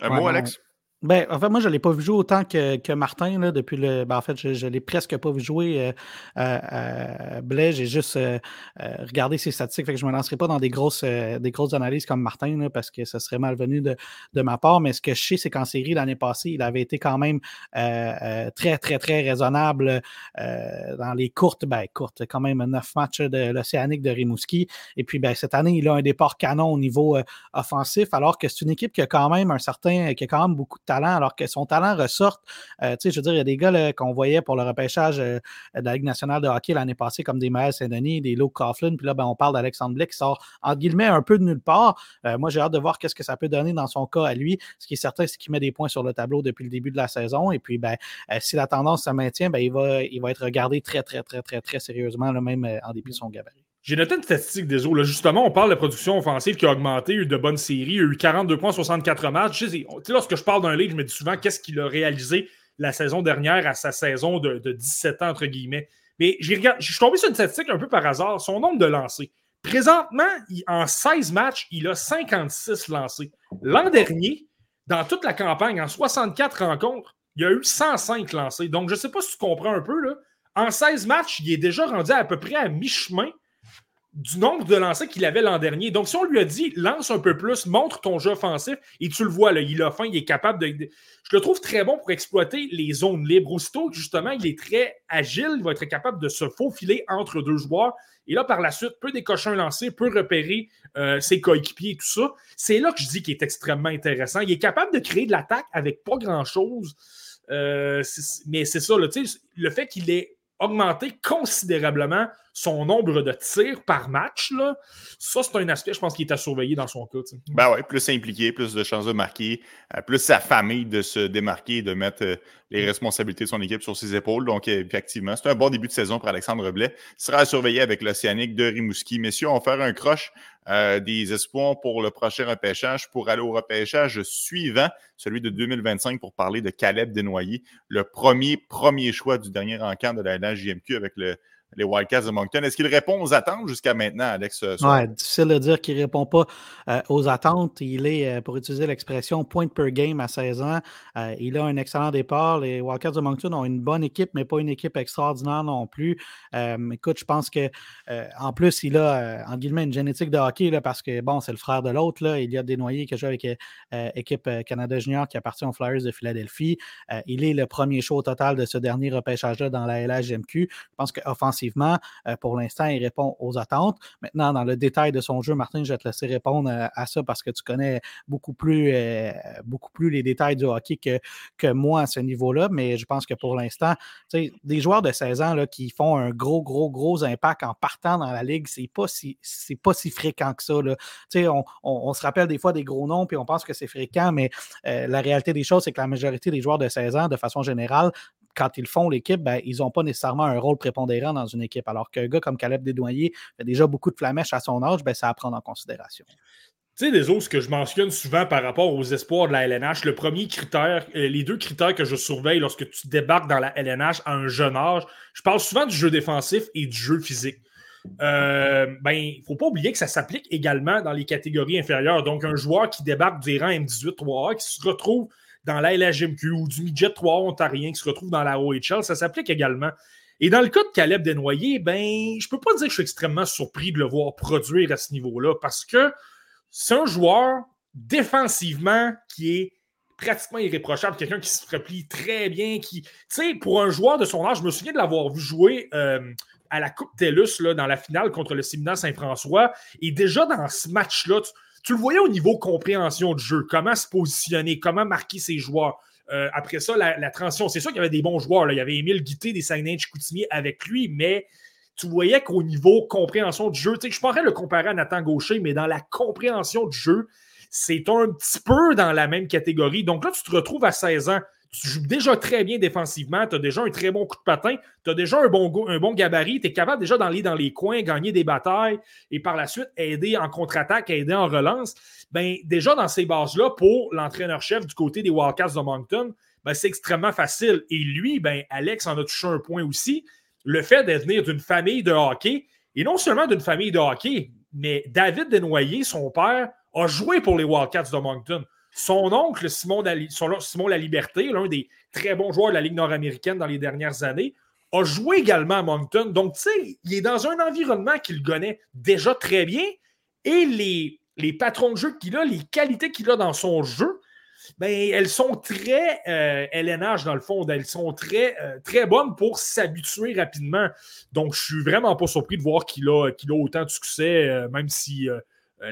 Un mot, Alex? Ben, en fait, moi, je ne l'ai pas vu jouer autant que, que Martin là, depuis le. Ben, en fait, je ne l'ai presque pas vu jouer euh, Blais. J'ai juste euh, euh, regardé ses statistiques. Fait que je ne me lancerai pas dans des grosses, euh, des grosses analyses comme Martin, là, parce que ça serait malvenu de, de ma part. Mais ce que je sais, c'est qu'en série, l'année passée, il avait été quand même très, très, très raisonnable dans les courtes, ben, courtes, quand même neuf matchs de l'Océanique de Rimouski. Et puis, ben, cette année, il a un départ canon au niveau offensif, alors que c'est une équipe qui a quand même un certain, qui a quand même beaucoup de alors que son talent ressorte. Euh, je veux dire, il y a des gars qu'on voyait pour le repêchage euh, de la Ligue nationale de hockey l'année passée, comme des Maël Saint-Denis, des Luke Coughlin, puis là, ben, on parle d'Alexandre Blake qui sort, un peu de nulle part. Euh, moi, j'ai hâte de voir qu'est-ce que ça peut donner dans son cas à lui. Ce qui est certain, c'est qu'il met des points sur le tableau depuis le début de la saison. Et puis, ben, si la tendance se maintient, ben, il, va, être regardé très, très, très, très, très sérieusement, même en dépit de son gabarit. J'ai noté une statistique des eaux. justement, on parle de production offensive qui a augmenté, il y a eu de bonnes séries, il y a eu 42 points, 64 matchs. Tu sais, lorsque je parle d'un league, je me dis souvent qu'est-ce qu'il a réalisé la saison dernière à sa saison de, 17 ans, entre guillemets. Mais je suis tombé sur une statistique un peu par hasard. Son nombre de lancés. Présentement, en 16 matchs, il a 56 lancés. L'an dernier, dans toute la campagne, en 64 rencontres, il y a eu 105 lancés. Donc, je ne sais pas si tu comprends un peu. Là. En 16 matchs, il est déjà rendu à peu près à mi-chemin du nombre de lancers qu'il avait l'an dernier. Donc, si on lui a dit lance un peu plus, montre ton jeu offensif, et tu le vois, il a faim, il est capable de. Je le trouve très bon pour exploiter les zones libres. Aussitôt justement, il est très agile, il va être capable de se faufiler entre deux joueurs. Et là, par la suite, peut décocher un lancer, peut repérer euh, ses coéquipiers tout ça. C'est là que je dis qu'il est extrêmement intéressant. Il est capable de créer de l'attaque avec pas grand-chose. Euh, mais c'est ça, le fait qu'il ait augmenté considérablement son nombre de tirs par match, là, ça, c'est un aspect, je pense, qui est à surveiller dans son cas. Ben ouais, plus impliqué, plus de chances de marquer, euh, plus sa famille de se démarquer et de mettre euh, les responsabilités de son équipe sur ses épaules. Donc, euh, effectivement, c'est un bon début de saison pour Alexandre Blais. Il sera à surveiller avec l'Océanique de Rimouski. Messieurs, on va faire un croche des espoirs pour le prochain repêchage pour aller au repêchage suivant, celui de 2025, pour parler de Caleb Desnoyers, le premier, premier choix du dernier encamp de la LHJMQ avec le les Wildcats de Moncton. Est-ce qu'il répond aux attentes jusqu'à maintenant, Alex? Oui, difficile de dire qu'il ne répond pas euh, aux attentes. Il est, euh, pour utiliser l'expression, point per game à 16 ans. Euh, il a un excellent départ. Les Wildcats de Moncton ont une bonne équipe, mais pas une équipe extraordinaire non plus. écoute, je pense que en plus, il a, en guillemets, une génétique de hockey là, parce que, bon, c'est le frère de l'autre. Il y a des noyés qui joue avec l'équipe Canada Junior qui appartient aux Flyers de Philadelphie. il est le premier show au total de ce dernier repêchage-là dans la LHMQ. Je pense qu'offensivement, euh, pour l'instant, il répond aux attentes. Maintenant, dans le détail de son jeu, Martin, je vais te laisser répondre euh, à, ça parce que tu connais beaucoup plus, euh, beaucoup plus les détails du hockey que, que moi à ce niveau-là. Mais je pense que pour l'instant, des joueurs de 16 ans là, qui font un gros, gros, gros impact en partant dans la ligue, c'est pas si, pas si fréquent que ça. Là. On, on, se rappelle des fois des gros noms puis on pense que c'est fréquent, mais la réalité des choses, c'est que la majorité des joueurs de 16 ans, de façon générale, quand ils font l'équipe, ben, ils n'ont pas nécessairement un rôle prépondérant dans une équipe. Alors qu'un gars comme Caleb Desnoyers fait déjà beaucoup de flamèches à son âge, ben, ça à prendre en considération. Tu sais, des autres, ce que je mentionne souvent par rapport aux espoirs de la LNH, le premier critère, euh, les deux critères que je surveille lorsque tu débarques dans la LNH à un jeune âge, je parle souvent du jeu défensif et du jeu physique. euh, ben, il ne faut pas oublier que ça s'applique également dans les catégories inférieures. Donc, un joueur qui débarque du rang M18 3A, qui se retrouve dans la LHMQ ou du midget 3 ontarien qui se retrouve dans la OHL, ça s'applique également. Et dans le cas de Caleb Desnoyers, ben, je peux pas dire que je suis extrêmement surpris de le voir produire à ce niveau-là parce que c'est un joueur défensivement qui est pratiquement irréprochable, quelqu'un qui se replie très bien, qui, tu sais, pour un joueur de son âge, je me souviens de l'avoir vu jouer euh, à la Coupe TELUS là, dans la finale contre le Séminaire Saint-François. Et déjà dans ce match-là, tu, le voyais au niveau compréhension de jeu, comment se positionner, comment marquer ses joueurs. Euh, après ça, la, transition, c'est sûr qu'il y avait des bons joueurs. Il y avait Émile Guité des Saguenay-Chicoutimi avec lui, mais tu voyais qu'au niveau compréhension de jeu, je pourrais le comparer à Nathan Gaucher, mais dans la compréhension de jeu, c'est un petit peu dans la même catégorie. Donc là, tu te retrouves à 16 ans tu joues déjà très bien défensivement, tu as déjà un très bon coup de patin, tu as déjà un bon, un bon gabarit, tu es capable déjà d'aller dans les coins, gagner des batailles et par la suite aider en contre-attaque, aider en relance. Ben, déjà dans ces bases-là, pour l'entraîneur-chef du côté des Wildcats de Moncton, ben, c'est extrêmement facile. Et lui, ben, Alex en a touché un point aussi. Le fait de venir d'une famille de hockey, et non seulement d'une famille de hockey, mais David Desnoyers, son père, a joué pour les Wildcats de Moncton. Son oncle, Simon, Simon Laliberté, l'un des très bons joueurs de la Ligue nord-américaine dans les dernières années, a joué également à Moncton. Donc, tu sais, il est dans un environnement qu'il connaît déjà très bien et les, les patrons de jeu qu'il a, les qualités qu'il a dans son jeu, ben, elles sont très euh, LNH dans le fond. Elles sont très, euh, très bonnes pour s'habituer rapidement. Donc, je suis vraiment pas surpris de voir qu'il a, autant de succès, euh, même si euh,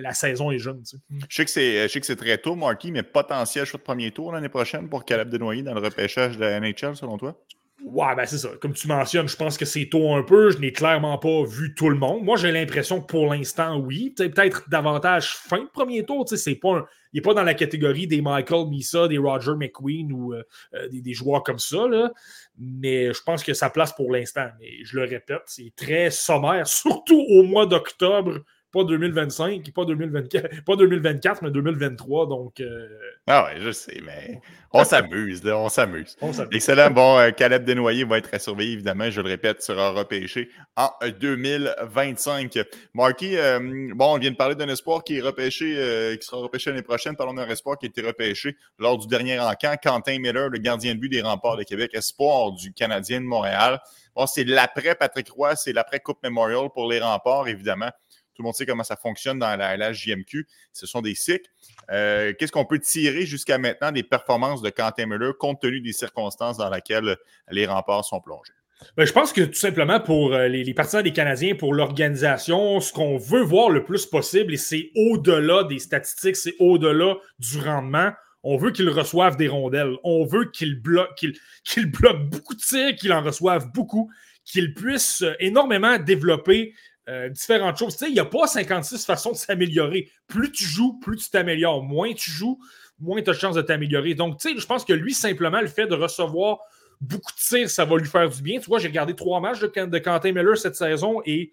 la saison est jeune. Je sais que c'est très tôt, Marky, mais potentiel choix de premier tour l'année prochaine pour Caleb Denoyer dans le repêchage de la NHL, selon toi? Ouais, ben c'est ça. Comme tu mentionnes, je pense que c'est tôt un peu. Je n'ai clairement pas vu tout le monde. Moi, j'ai l'impression que pour l'instant, oui. Peut-être davantage fin de premier tour. C'est pas il n'est pas dans la catégorie des Michael Misa, des Roger McQueen ou euh, euh, des, joueurs comme ça. Là. Mais je pense que sa place pour l'instant. Mais je le répète, c'est très sommaire, surtout au mois d'octobre pas 2025, pas 2024, pas 2024 mais 2023. Donc. Euh, ah ouais, je sais, mais on s'amuse, on s'amuse. Excellent. Bon, euh, Caleb Desnoyers va être à surveiller, évidemment, je le répète, sera repêché en 2025. Marky, euh, bon, on vient de parler d'un espoir qui est repêché, qui sera repêché l'année prochaine. Parlons d'un espoir qui a été repêché lors du dernier encamp. Quentin Miller, le gardien de but des remparts de Québec, espoir du Canadien de Montréal. Bon, c'est l'après Patrick Roy, c'est l'après Coupe Memorial pour les remparts, évidemment. Tout le monde sait comment ça fonctionne dans la LHJMQ. Ce sont des cycles. Euh, qu'est-ce qu'on peut tirer jusqu'à maintenant des performances de Quentin Miller compte tenu des circonstances dans lesquelles les remparts sont plongés? Ben, je pense que tout simplement pour euh, les, partisans des Canadiens, pour l'organisation, ce qu'on veut voir le plus possible, et c'est au-delà des statistiques, c'est au-delà du rendement, on veut qu'ils reçoivent des rondelles. On veut qu'ils bloquent, bloquent beaucoup de tirs, qu'ils en reçoivent beaucoup, qu'ils puissent euh, énormément développer euh, différentes choses. Il n'y a pas 56 façons de s'améliorer. Plus tu joues, plus tu t'améliores. Moins tu joues, moins tu as de chances de t'améliorer. Donc, tu je pense que lui, simplement, le fait de recevoir beaucoup de tirs, ça va lui faire du bien. Tu vois, j'ai regardé trois matchs de, de Quentin Miller cette saison et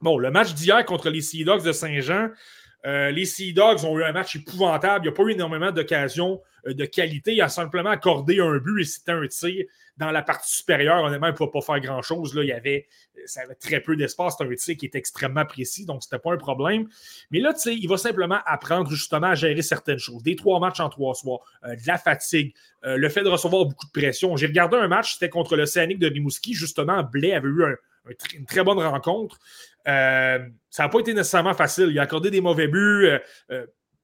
bon, le match d'hier contre les Sea Dogs de Saint-Jean, euh, les Sea Dogs ont eu un match épouvantable. Il n'y a pas eu énormément d'occasions euh, de qualité. Il a simplement accordé un but et c'était un tir dans la partie supérieure, honnêtement, il ne pouvait pas faire grand-chose. Il y avait, avait très peu d'espace. C'est un tir qui est extrêmement précis, donc ce n'était pas un problème. Mais là, il va simplement apprendre justement à gérer certaines choses. Des trois matchs en trois soirs, euh, de la fatigue, euh, le fait de recevoir beaucoup de pression. J'ai regardé un match, c'était contre l'Océanique de Rimouski. Justement, Blais avait eu une très bonne rencontre. Euh, ça n'a pas été nécessairement facile. Il a accordé des mauvais buts.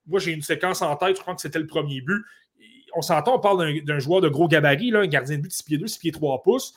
moi, j'ai une séquence en tête, je crois que c'était le premier but on s'entend, on parle d'un joueur de gros gabarit, là, un gardien de but de 6 pieds 2, 6 pieds 3 pouces.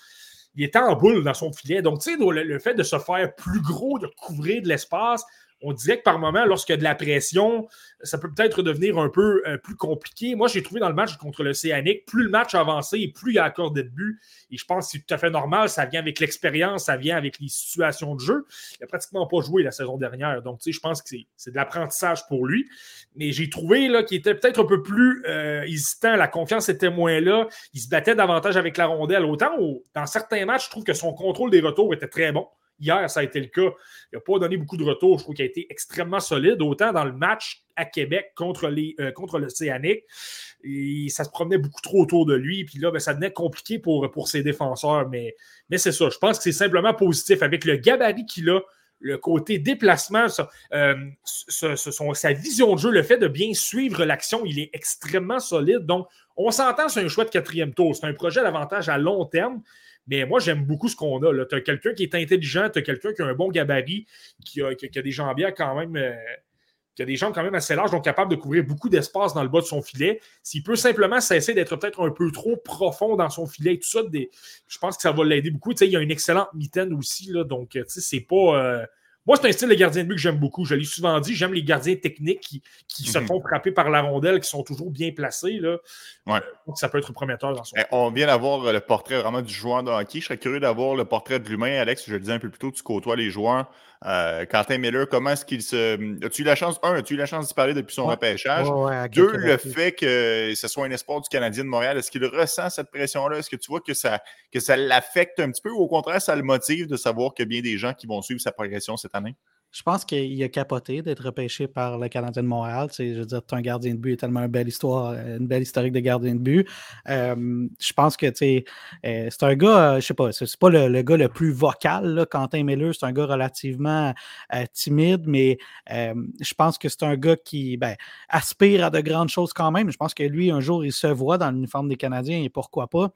Il était en boule dans son filet. Donc, tu sais, le, fait de se faire plus gros, de couvrir de l'espace, on dirait que par moment, lorsqu'il y a de la pression, ça peut peut-être devenir un peu euh, plus compliqué. Moi, j'ai trouvé dans le match contre l'Océanique, plus le match avançait plus il y a accordé de but. Et je pense que c'est tout à fait normal. Ça vient avec l'expérience, ça vient avec les situations de jeu. Il n'a pratiquement pas joué la saison dernière. Donc, tu je pense que c'est de l'apprentissage pour lui. Mais j'ai trouvé qu'il était peut-être un peu plus euh, hésitant. La confiance était moins là. Il se battait davantage avec la rondelle. Autant dans certains matchs, je trouve que son contrôle des retours était très bon. Hier, ça a été le cas. Il n'a pas donné beaucoup de retours. Je trouve qu'il a été extrêmement solide, autant dans le match à Québec contre, les, euh, l'Océanique. Ça se promenait beaucoup trop autour de lui. Puis là, ben, ça devenait compliqué pour, pour ses défenseurs. Mais, mais c'est ça. Je pense que c'est simplement positif. Avec le gabarit qu'il a, le côté déplacement, euh, sa vision de jeu, le fait de bien suivre l'action, il est extrêmement solide. Donc, on s'entend, c'est un choix de quatrième tour. C'est un projet d'avantage à long terme. Mais moi, j'aime beaucoup ce qu'on a. Tu as quelqu'un qui est intelligent, tu as quelqu'un qui a un bon gabarit, qui a, qui a des quand même. Euh, qui a des jambes quand même assez larges, donc capable de couvrir beaucoup d'espace dans le bas de son filet. S'il peut simplement cesser d'être peut-être un peu trop profond dans son filet, tout ça, je pense que ça va l'aider beaucoup. il y a une excellente mitaine aussi, donc c'est pas. Euh, moi, c'est un style de gardien de but que j'aime beaucoup. Je l'ai souvent dit, j'aime les gardiens techniques qui, se mhm. font frapper par la rondelle, qui sont toujours bien placés. Là. Ouais. Euh, ça peut être prometteur dans son eh, On vient d'avoir le portrait vraiment du joueur de hockey. Je serais curieux d'avoir le portrait de l'humain. Alex, je le disais un peu plus tôt, tu côtoies les joueurs. Euh, Quentin Miller, comment est-ce qu'il se. As-tu eu la chance, un, as-tu eu la chance d'y parler depuis son repêchage? Deux, le fait que ce soit un espoir du Canadien de Montréal, est-ce qu'il ressent cette pression-là? Est-ce que tu vois que ça, que ça l'affecte un petit peu ou au contraire, ça le motive de savoir qu'il y a bien des gens qui vont suivre sa progression cette année? Je pense qu'il a capoté d'être repêché par le Canadien de Montréal. je veux dire, un gardien de but, tellement une belle histoire, une belle historique de gardien de but. Euh, je pense que euh, c'est un gars, je sais pas, c'est pas le, gars le plus vocal, Quentin Miller, c'est un gars relativement euh, timide, mais je pense que c'est un gars qui ben, aspire à de grandes choses quand même. Je pense que lui, un jour, il se voit dans l'uniforme des Canadiens et pourquoi pas.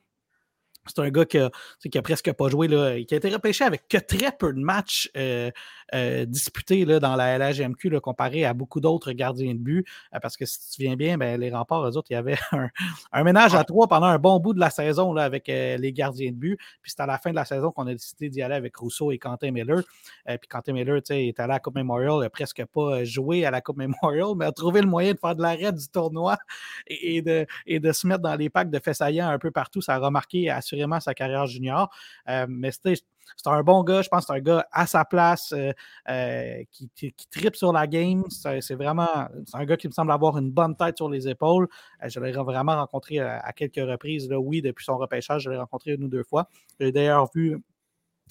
C'est un gars qui a, qui a, presque pas joué, là, qui a été repêché avec que très peu de matchs euh, euh, disputés là, dans la LHMQ là, comparé à beaucoup d'autres gardiens de but. Euh, parce que si tu viens bien, ben, les remparts, eux autres, il y avait un, ménage à trois pendant un bon bout de la saison là, avec les gardiens de but. Puis c'est à la fin de la saison qu'on a décidé d'y aller avec Rousseau et Quentin Miller. puis Quentin Miller est allé à la Coupe Memorial, il n'a presque pas joué à la Coupe Memorial, mais a trouvé le moyen de faire de l'arrêt du tournoi et, de, et de se mettre dans les packs de Fessaillant un peu partout. Ça a remarqué assurément sa carrière junior. Euh, mais c'était c'est un bon gars, je pense que c'est un gars à sa place euh, euh, qui, qui, tripe sur la game. C'est vraiment c'est un gars qui me semble avoir une bonne tête sur les épaules. je l'ai vraiment rencontré à, quelques reprises. Oui, depuis son repêchage, je l'ai rencontré une ou deux fois. J'ai d'ailleurs vu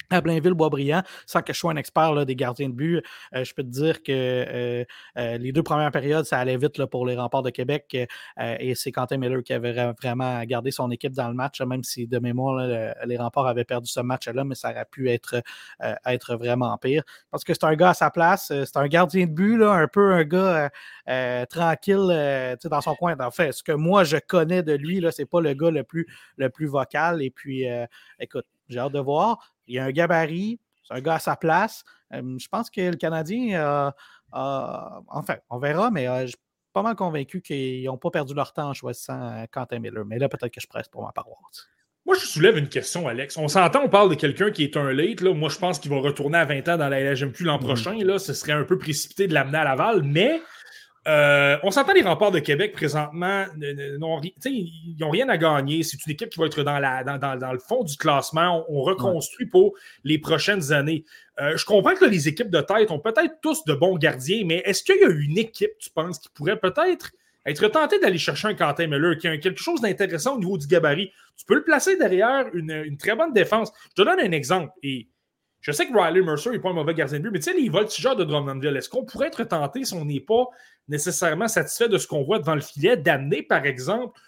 à Blainville-Boisbriand, sans que je sois un expert des gardiens de but, euh, je peux te dire que euh, euh, les deux premières périodes, ça allait vite pour les remparts de Québec et c'est Quentin Miller qui avait vraiment gardé son équipe dans le match, même si de mémoire, les remparts avaient perdu ce match-là, mais ça aurait pu être, être vraiment pire. Parce que c'est un gars à sa place, c'est un gardien de but, un peu un gars tranquille dans son coin. En fait, ce que moi je connais de lui, ce n'est pas le gars le plus, le plus vocal. Et puis, écoute, j'ai hâte de voir. Il y a un gabarit, c'est un gars à sa place. je pense que le Canadien, enfin, on verra, mais je suis pas mal convaincu qu'ils n'ont pas perdu leur temps en choisissant euh, Quentin Miller. Mais là, peut-être que je presse pour ma paroisse. Moi, je soulève une question, Alex. On s'entend, on parle de quelqu'un qui est un late. Là. Moi, je pense qu'il va retourner à 20 ans dans la LHMQ l'an mmh. prochain. Là. Ce serait un peu précipité de l'amener à Laval, mais euh, on s'entend les remparts de Québec présentement, ils n'ont rien à gagner. C'est une équipe qui va être dans, le fond du classement. On, reconstruit pour les prochaines années. Euh, je comprends que les équipes de tête ont peut-être tous de bons gardiens, mais est-ce qu'il y a une équipe, tu penses, qui pourrait peut-être être tentée d'aller chercher un Quentin Miller qui a quelque chose d'intéressant au niveau du gabarit? Tu peux le placer derrière une, une, très bonne défense. Je te donne un exemple. Et je sais que Riley Mercer n'est pas un mauvais gardien de but, mais tu sais, les voltigeurs de Drummondville, est-ce qu'on pourrait être tenté si on n'est pas nécessairement satisfait de ce qu'on voit devant le filet, d'amener, par exemple,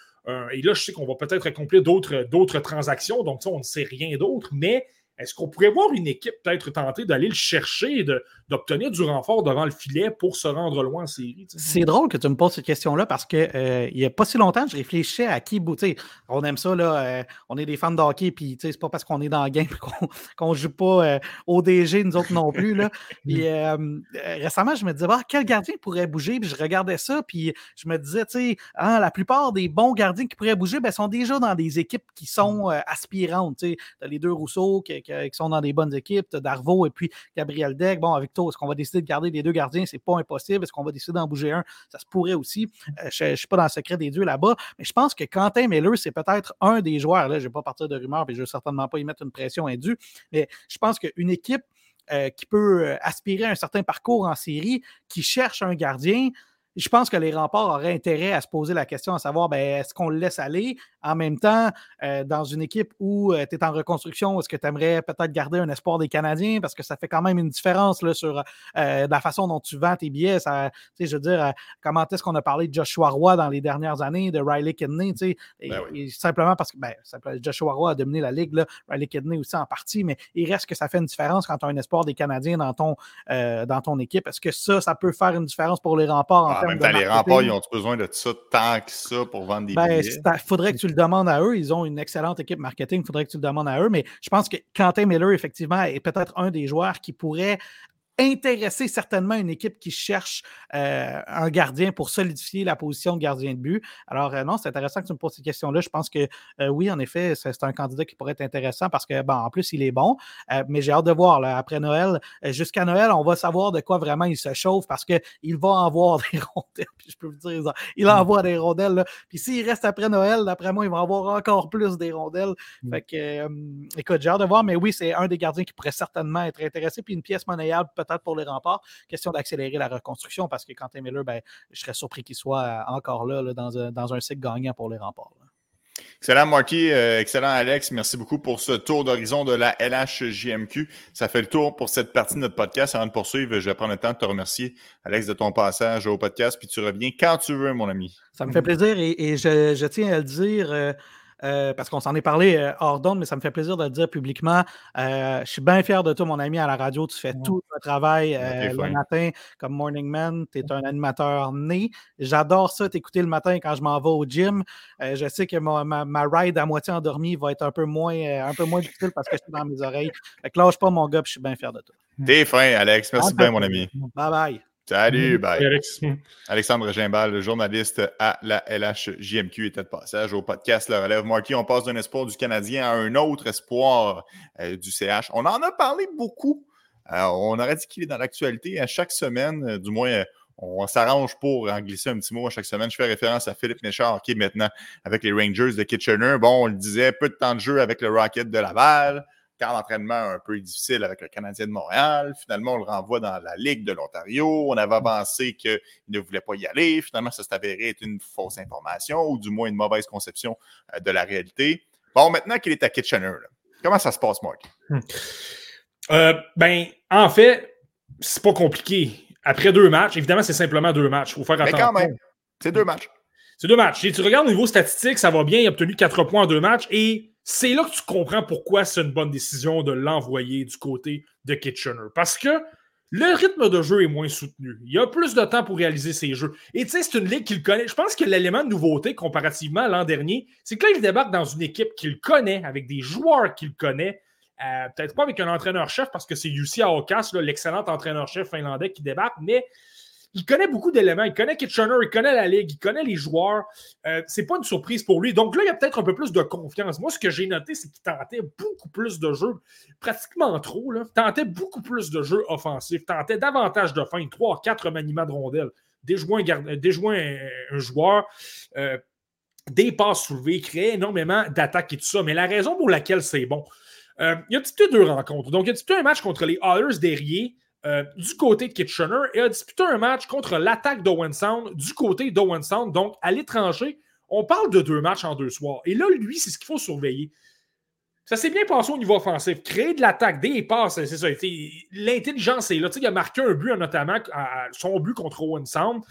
et là, je sais qu'on va peut-être accomplir d'autres transactions, donc on ne sait rien d'autre, mais est-ce qu'on pourrait voir une équipe peut-être tenter d'aller le chercher et d'obtenir du renfort devant le filet pour se rendre loin en série? C'est drôle que tu me poses cette question-là parce qu'il euh, n'y a pas si longtemps, je réfléchissais à qui bouter. On aime ça, là, euh, on est des fans de hockey, puis c'est pas parce qu'on est dans le game qu'on ne joue pas euh, au DG, nous autres non plus. Là. puis, récemment, je me disais, ah, quel gardien pourrait bouger? Puis je regardais ça, puis je me disais, tu sais, hein, la plupart des bons gardiens qui pourraient bouger ben, sont déjà dans des équipes qui sont mm. aspirantes. Tu as les deux Rousseau qui qui sont dans des bonnes équipes, Darvo et puis Gabriel Deck. Bon, avec toi, est-ce qu'on va décider de garder les deux gardiens? C'est pas impossible. Est-ce qu'on va décider d'en bouger un? Ça se pourrait aussi. Euh, je ne suis pas dans le secret des dieux là-bas, mais je pense que Quentin Miller, c'est peut-être un des joueurs. Là, je ne vais pas partir de rumeurs, et je ne vais certainement pas y mettre une pression indue, mais je pense qu'une équipe euh, qui peut euh, aspirer à un certain parcours en série, qui cherche un gardien, je pense que les remparts auraient intérêt à se poser la question à savoir ben, est-ce qu'on le laisse aller? En même temps euh, dans une équipe où tu es en reconstruction, est-ce que tu aimerais peut-être garder un espoir des Canadiens? Parce que ça fait quand même une différence là, sur la façon dont tu vends tes billets. Ça, je veux dire, comment est-ce qu'on a parlé de Joshua Roy dans les dernières années, de Riley Kidney, ben simplement parce que ben, Joshua Roy a dominé la ligue, là, Riley Kidney aussi en partie, mais il reste que ça fait une différence quand tu as un espoir des Canadiens dans ton, dans ton équipe. Est-ce que ça, ça peut faire une différence pour les remparts en, ah, en même temps, les remparts, ils ont besoin de ça tant que ça pour vendre des ben, billets? Il faudrait que tu le demandes à eux. Ils ont une excellente équipe marketing. Il faudrait que tu le demandes à eux. Mais je pense que Quentin Miller, effectivement, est peut-être un des joueurs qui pourrait intéresser certainement une équipe qui cherche euh, un gardien pour solidifier la position de gardien de but. Alors, euh, non, c'est intéressant que tu me poses cette question-là. Je pense que euh, oui, en effet, c'est un candidat qui pourrait être intéressant parce que, bon, en plus, il est bon. mais j'ai hâte de voir, là, après Noël, jusqu'à Noël, on va savoir de quoi vraiment il se chauffe parce qu'il va avoir des rondelles. Puis je peux vous dire, il va avoir des rondelles. Là. Puis s'il reste après Noël, d'après moi, il va avoir encore plus des rondelles. Mmh. Fait que, écoute, j'ai hâte de voir. Mais oui, c'est un des gardiens qui pourrait certainement être intéressé. Puis une pièce monnayable, peut peut-être pour les remparts. Question d'accélérer la reconstruction parce que Quentin Miller, ben, je serais surpris qu'il soit euh, encore là, dans, un, dans, un, cycle gagnant pour les remparts. Excellent, Marky. Euh, excellent, Alex. Merci beaucoup pour ce tour d'horizon de la LHJMQ. Ça fait le tour pour cette partie de notre podcast. Avant de poursuivre, je vais prendre le temps de te remercier, Alex, de ton passage au podcast. Puis tu reviens quand tu veux, mon ami. Ça me fait plaisir et, je, tiens à le dire. Euh, euh, parce qu'on s'en est parlé euh, hors d'onde, mais ça me fait plaisir de le dire publiquement. Euh, je suis bien fier de toi, mon ami, à la radio. Tu fais tout le travail le matin comme Morning Man. Tu es un animateur né. J'adore ça, t'écouter le matin quand je m'en vais au gym. je sais que ma, ride à moitié endormie va être un peu moins, un peu moins difficile parce que je suis dans mes oreilles. Fait que lâche pas, mon gars, je suis bien fier de toi. T'es fin, Alex. Merci bien, mon ami. Bye bye. Salut, bye. Alexandre Gimbal, le journaliste à la LHJMQ, était de passage au podcast Le Relève Marquis. On passe d'un espoir du Canadien à un autre espoir euh, du CH. On en a parlé beaucoup. Euh, on aurait dit qu'il est dans l'actualité à chaque semaine, euh, du moins. on s'arrange pour en glisser un petit mot à chaque semaine. Je fais référence à Philippe Méchard, qui est maintenant avec les Rangers de Kitchener. Bon, on le disait, peu de temps de jeu avec le Rocket de Laval camp d'entraînement un peu difficile avec le Canadien de Montréal. Finalement, on le renvoie dans la Ligue de l'Ontario. On avait avancé qu'il ne voulait pas y aller. Finalement, ça s'est avéré être une fausse information ou du moins une mauvaise conception euh, de la réalité. Bon, maintenant qu'il est à Kitchener, comment ça se passe, Mark? Hmm. Euh, ben, en fait, c'est pas compliqué. Après deux matchs, évidemment, c'est simplement deux matchs. Il faut faire attention. Mais quand même, c'est deux matchs. C'est deux matchs. Si tu regardes au niveau statistique, ça va bien. Il a obtenu quatre points en deux matchs et c'est là que tu comprends pourquoi c'est une bonne décision de l'envoyer du côté de Kitchener. Parce que le rythme de jeu est moins soutenu. Il y a plus de temps pour réaliser ses jeux. Et tu sais, c'est une ligue qu'il connaît. Je pense que l'élément de nouveauté comparativement à l'an dernier, c'est que là, il débarque dans une équipe qu'il connaît, avec des joueurs qu'il connaît. Euh, peut-être pas avec un entraîneur-chef parce que c'est Jussi Aokas, l'excellent entraîneur-chef finlandais qui débarque, mais il connaît beaucoup d'éléments. Il connaît Kitchener, il connaît la ligue, il connaît les joueurs. Euh, c'est pas une surprise pour lui. Donc là, il y a peut-être un peu plus de confiance. Moi, ce que j'ai noté, c'est qu'il tentait beaucoup plus de jeux, pratiquement trop. Là. Tentait beaucoup plus de jeux offensifs, tentait davantage de fin, 3 4 maniements de rondelles, déjouant, un, un, joueur. Euh, des passes soulevées, créait énormément d'attaques et tout ça. Mais la raison pour laquelle c'est bon, euh, il y a disputé deux rencontres. Donc, il a disputé un match contre les Oilers derrière euh, du côté de Kitchener et a disputé un match contre l'attaque d'Owen Sound du côté d'Owen Sound, donc à l'étranger. On parle de deux matchs en deux soirs. Et là, lui, c'est ce qu'il faut surveiller. Ça s'est bien passé au niveau offensif. Créer de l'attaque, des passes, c'est ça. L'intelligence est là. il a marqué un but, notamment son but contre Owen Sound.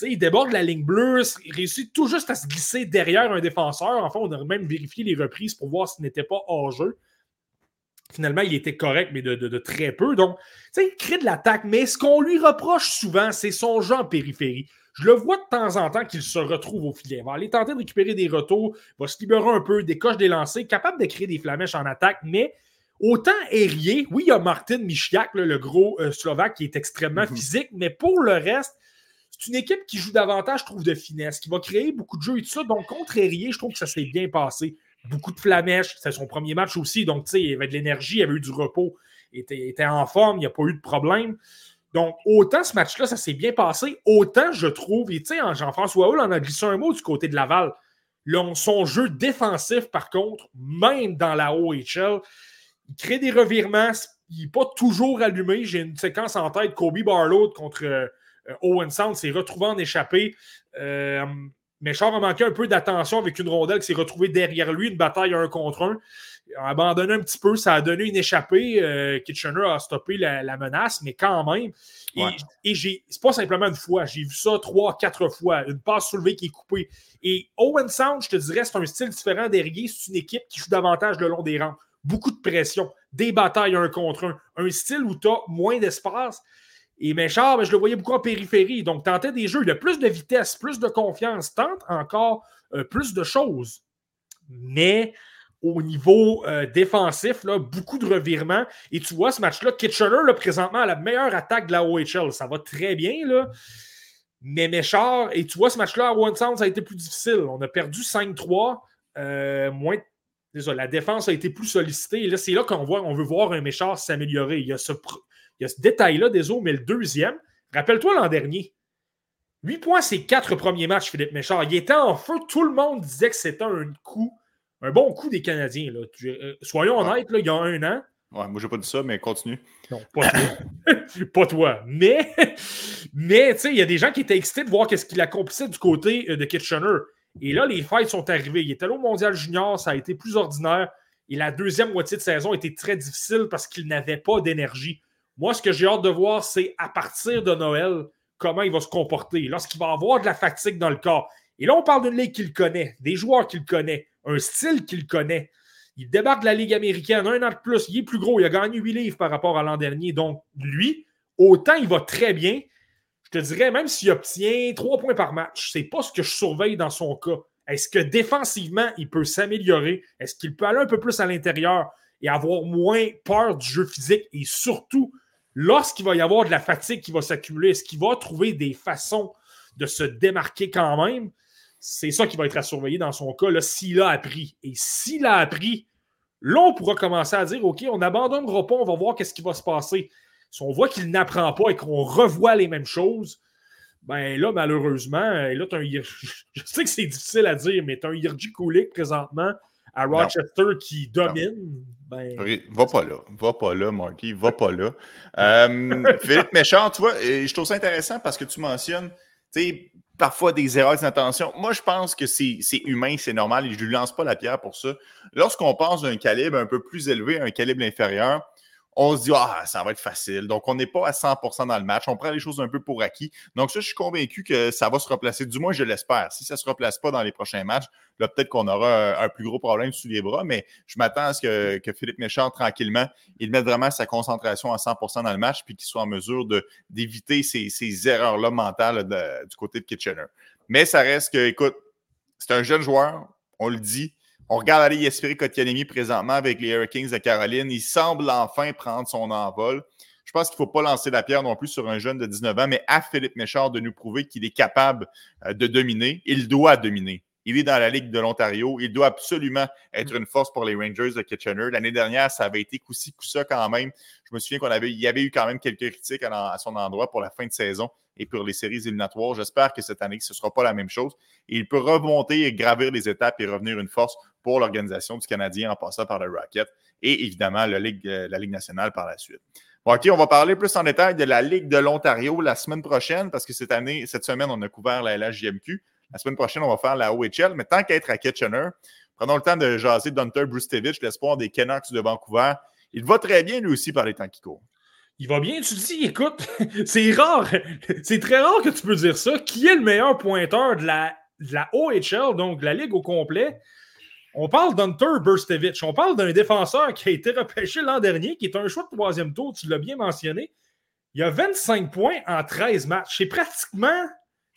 il déborde la ligne bleue, il réussit tout juste à se glisser derrière un défenseur. Enfin, on a même vérifié les reprises pour voir s'il n'était pas hors jeu. Finalement, il était correct, mais de, très peu. Donc, tu sais, il crée de l'attaque, mais ce qu'on lui reproche souvent, c'est son jeu en périphérie. Je le vois de temps en temps qu'il se retrouve au filet. Il va aller tenter de récupérer des retours, va se libérer un peu, décoche des lancers, capable de créer des flamèches en attaque, mais autant aérien, oui, il y a Martin Michiak, le gros euh, Slovaque, qui est extrêmement mhm. physique, mais pour le reste, c'est une équipe qui joue davantage, je trouve, de finesse, qui va créer beaucoup de jeux et tout ça. Donc, contre aérien, je trouve que ça s'est bien passé beaucoup de flamèches. C'était son premier match aussi, donc tu sais, il avait de l'énergie, il avait eu du repos, il était, en forme, il n'y a pas eu de problème. Donc, autant ce match-là, ça s'est bien passé, autant je trouve, et tu sais, Jean-François Hull en a glissé un mot du côté de Laval. son jeu défensif, par contre, même dans la OHL, il crée des revirements, il n'est pas toujours allumé. J'ai une séquence en tête, Kobe Barlow contre Owen Sound s'est retrouvé en échappée. Méchard a manqué un peu d'attention avec une rondelle qui s'est retrouvée derrière lui, une bataille un contre un. Il a abandonné un petit peu, ça a donné une échappée. Euh, Kitchener a stoppé la, menace, mais quand même. Et, c'est pas simplement une fois, j'ai vu ça trois, quatre fois. Une passe soulevée qui est coupée. Et Owen Sound, je te dirais, c'est un style différent derrière. C'est une équipe qui joue davantage le long des rangs. Beaucoup de pression, des batailles un contre un. Un style où tu as moins d'espace. Et Méchard, ben, je le voyais beaucoup en périphérie. Donc, tentait des jeux. Il a plus de vitesse, plus de confiance, tente encore euh, plus de choses. Mais au niveau euh, défensif, beaucoup de revirements. Et tu vois, ce match-là, Kitchener, là, présentement, a la meilleure attaque de la OHL. Ça va très bien, là. Mais Méchard, et tu vois, ce match-là à One Sound, ça a été plus difficile. On a perdu 5-3. Euh, moins la défense a été plus sollicitée. Et là, c'est là qu'on voit, on veut voir un Méchard s'améliorer. Il y a ce, il y a ce détail-là, désolé, mais le deuxième, rappelle-toi l'an dernier. 8 points, c'est quatre premiers matchs, Philippe Méchard. Il était en feu. Tout le monde disait que c'était un coup, un bon coup des Canadiens. Là. Euh, soyons honnêtes, là, il y a un an. Ouais, moi, j'ai pas dit ça, mais continue. Non, pas toi. pas toi. Mais, mais tu sais, il y a des gens qui étaient excités de voir qu'est-ce qu'il accomplissait du côté euh, de Kitchener. Et là, les fights sont arrivés. Il était là au Mondial Junior, ça a été plus ordinaire. Et la deuxième moitié de saison était très difficile parce qu'il n'avait pas d'énergie. Moi, ce que j'ai hâte de voir, c'est à partir de Noël, comment il va se comporter. Lorsqu'il va avoir de la fatigue dans le corps. Et là, on parle d'une ligue qu'il connaît, des joueurs qu'il connaît, un style qu'il connaît. Il débarque de la Ligue américaine, un an de plus, il est plus gros, il a gagné 8 livres par rapport à l'an dernier. Donc, lui, autant il va très bien, je te dirais, même s'il obtient 3 points par match, c'est pas ce que je surveille dans son cas. Est-ce que défensivement, il peut s'améliorer? Est-ce qu'il peut aller un peu plus à l'intérieur et avoir moins peur du jeu physique et surtout lorsqu'il va y avoir de la fatigue qui va s'accumuler, est-ce qu'il va trouver des façons de se démarquer quand même? C'est ça qui va être à surveiller dans son cas, s'il a appris. Et s'il a appris, là, on pourra commencer à dire, OK, on abandonnera pas, on va voir qu'est-ce qui va se passer. Si on voit qu'il n'apprend pas et qu'on revoit les mêmes choses, ben là, malheureusement, là, un, je sais que c'est difficile à dire, mais tu as un Yerji Kulik présentement à Rochester qui domine. Ben, va pas là. Va pas là, Marky. Va pas là. Euh, Philippe Méchant, tu vois, je trouve ça intéressant parce que tu mentionnes, tu sais, parfois des erreurs d'intention. Moi, je pense que c'est humain, c'est normal et je ne lui lance pas la pierre pour ça. Lorsqu'on pense d'un calibre un peu plus élevé, un calibre inférieur, on se dit, ah, ça va être facile. Donc, on n'est pas à 100% dans le match. On prend les choses un peu pour acquis. Donc, ça, je suis convaincu que ça va se replacer. Du moins, je l'espère. Si ça ne se replace pas dans les prochains matchs, là, peut-être qu'on aura un, plus gros problème sous les bras. Mais je m'attends à ce que, Philippe Méchard, tranquillement, il mette vraiment sa concentration à 100% dans le match puis qu'il soit en mesure d'éviter ces, erreurs-là mentales du côté de Kitchener. Mais ça reste que, écoute, c'est un jeune joueur, on le dit. On regarde aller Yespiri Kotkaniemi présentement avec les Hurricanes de Caroline. Il semble enfin prendre son envol. Je pense qu'il ne faut pas lancer la pierre non plus sur un jeune de 19 ans, mais à Philippe Méchard de nous prouver qu'il est capable euh, de dominer. Il doit dominer. Il est dans la Ligue de l'Ontario. Il doit absolument être une force pour les Rangers de Kitchener. L'année dernière, ça avait été coup-ci, coup-ça quand même. Je me souviens qu'il y avait eu quand même quelques critiques à, son endroit pour la fin de saison et pour les séries éliminatoires. J'espère que cette année, ce ne sera pas la même chose. il peut remonter et gravir les étapes et revenir une force pour l'organisation du Canadien en passant par le Rocket et évidemment la Ligue, euh, la Ligue nationale par la suite. OK, on va parler plus en détail de la Ligue de l'Ontario la semaine prochaine parce que cette année, cette semaine, on a couvert la LHJMQ. La semaine prochaine, on va faire la OHL, mais tant qu'à être à Kitchener, prenons le temps de jaser d'Hunter Brustevich, l'espoir des Canucks de Vancouver. Il va très bien lui aussi par les temps qui courent. Il va bien, tu dis, écoute, c'est rare, c'est très rare que tu peux dire ça. Qui est le meilleur pointeur de la, de la OHL, donc de la Ligue au complet? On parle d'Hunter Burstevich. On parle d'un défenseur qui a été repêché l'an dernier, qui est un choix de troisième tour, tu l'as bien mentionné. Il a 25 points en 13 matchs. C'est pratiquement.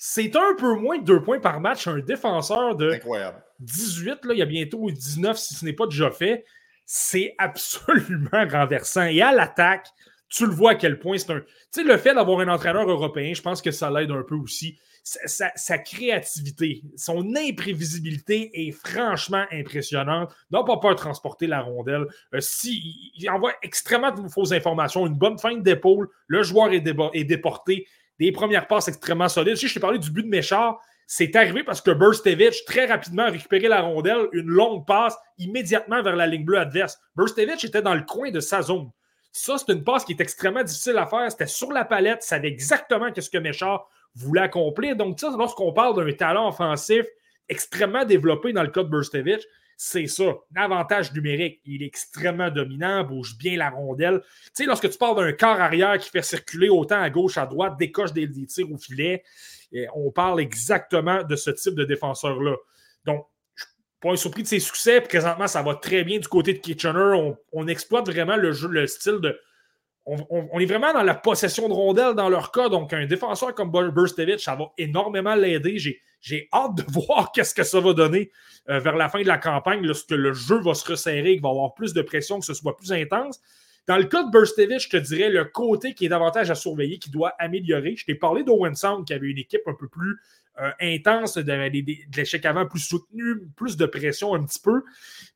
C'est un peu moins de 2 points par match, un défenseur de Incroyable. 18, là, il y a bientôt 19 si ce n'est pas déjà fait. C'est absolument renversant. Et à l'attaque, tu le vois à quel point c'est un. Tu sais, le fait d'avoir un entraîneur européen, je pense que ça l'aide un peu aussi sa, créativité, son imprévisibilité est franchement impressionnante. n'a pas peur de transporter la rondelle. Euh, si, il, envoie extrêmement de fausses informations, une bonne feinte d'épaule, le joueur est, est, déporté, des premières passes extrêmement solides. Si je t'ai parlé du but de Méchard, c'est arrivé parce que Burstevich, très rapidement, a récupéré la rondelle, une longue passe immédiatement vers la ligne bleue adverse. Burstevich était dans le coin de sa zone. Ça, c'est une passe qui est extrêmement difficile à faire. C'était sur la palette, savait exactement ce que Méchard voulait accomplir. Donc, ça, lorsqu'on parle d'un talent offensif extrêmement développé dans le cas de Burstevich, c'est ça. L'avantage numérique, il est extrêmement dominant, bouge bien la rondelle. Tu sais, lorsque tu parles d'un corps arrière qui fait circuler autant à gauche, à droite, décoche des, tirs au filet, eh, on parle exactement de ce type de défenseur-là. Donc, je suis pas surpris de ses succès. Présentement, ça va très bien du côté de Kitchener. On, exploite vraiment le jeu, le style de. On, est vraiment dans la possession de rondelles dans leur cas. Donc, un défenseur comme Burstevich, ça va énormément l'aider. J'ai hâte de voir qu'est-ce que ça va donner euh, vers la fin de la campagne, lorsque le jeu va se resserrer, qu'il va y avoir plus de pression, que ce soit plus intense. Dans le cas de Burstevich, je te dirais le côté qui est davantage à surveiller, qui doit améliorer. Je t'ai parlé d'Owen Sound, qui avait une équipe un peu plus euh, intense, de, de, l'échec avant plus soutenu, plus de pression un petit peu.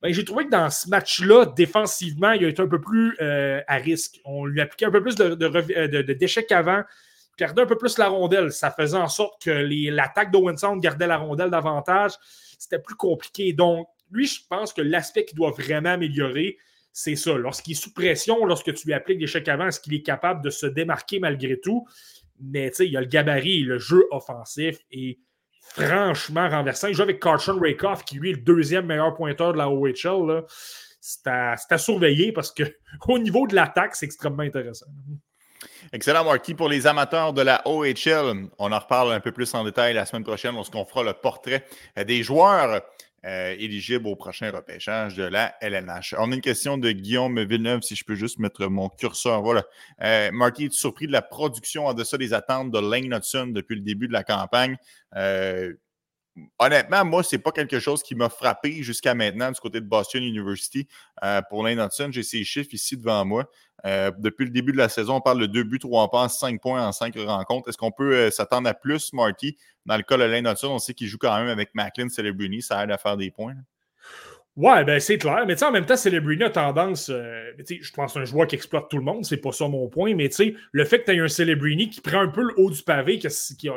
Ben, j'ai trouvé que dans ce match-là, défensivement, il a été un peu plus euh, à risque. On lui appliquait un peu plus de, d'échecs avant, perdait un peu plus la rondelle. Ça faisait en sorte que l'attaque d'Owen Sound gardait la rondelle davantage c'était plus compliqué. Donc, lui, je pense que l'aspect qui doit vraiment améliorer, c'est ça. Lorsqu'il est sous pression, lorsque tu lui appliques des avant, est-ce qu'il est capable de se démarquer malgré tout? Mais il y a le gabarit, le jeu offensif est franchement renversant. Il joue avec Carson Rakoff, qui lui est le deuxième meilleur pointeur de la OHL. C'est à, à, surveiller parce qu'au niveau de l'attaque, c'est extrêmément intéressant. Excellent, Marky. Pour les amateurs de la OHL, on en reparle un peu plus en détail la semaine prochaine lorsqu'on fera le portrait des joueurs euh, au prochain repêchage de la LNH. On a une question de Guillaume Villeneuve, si je peux juste mettre mon curseur. Voilà. Euh, Marky, es-tu surpris de la production en deçà des attentes de Lane Hudson depuis le début de la campagne? Honnêtement, moi, c'est pas quelque chose qui m'a frappé jusqu'à maintenant du côté de Boston University. Euh, pour Lane Hudson, j'ai ces chiffres ici devant moi. Euh, depuis le début de la saison, on parle de deux buts, trois passes, cinq points en cinq rencontres. Est-ce qu'on peut euh, s'attendre à plus, Marty? Dans le cas de Lane Hudson, on sait qu'il joue quand même avec Macklin, Celebrini, ça aide à faire des points. Ouais, ben c'est clair. Mais en même temps, Celebrini a tendance. Euh, je pense un joueur qui exploite tout le monde, c'est pas ça mon point. Mais le fait que tu aies un Celebrini qui prend un peu le haut du pavé, qui, a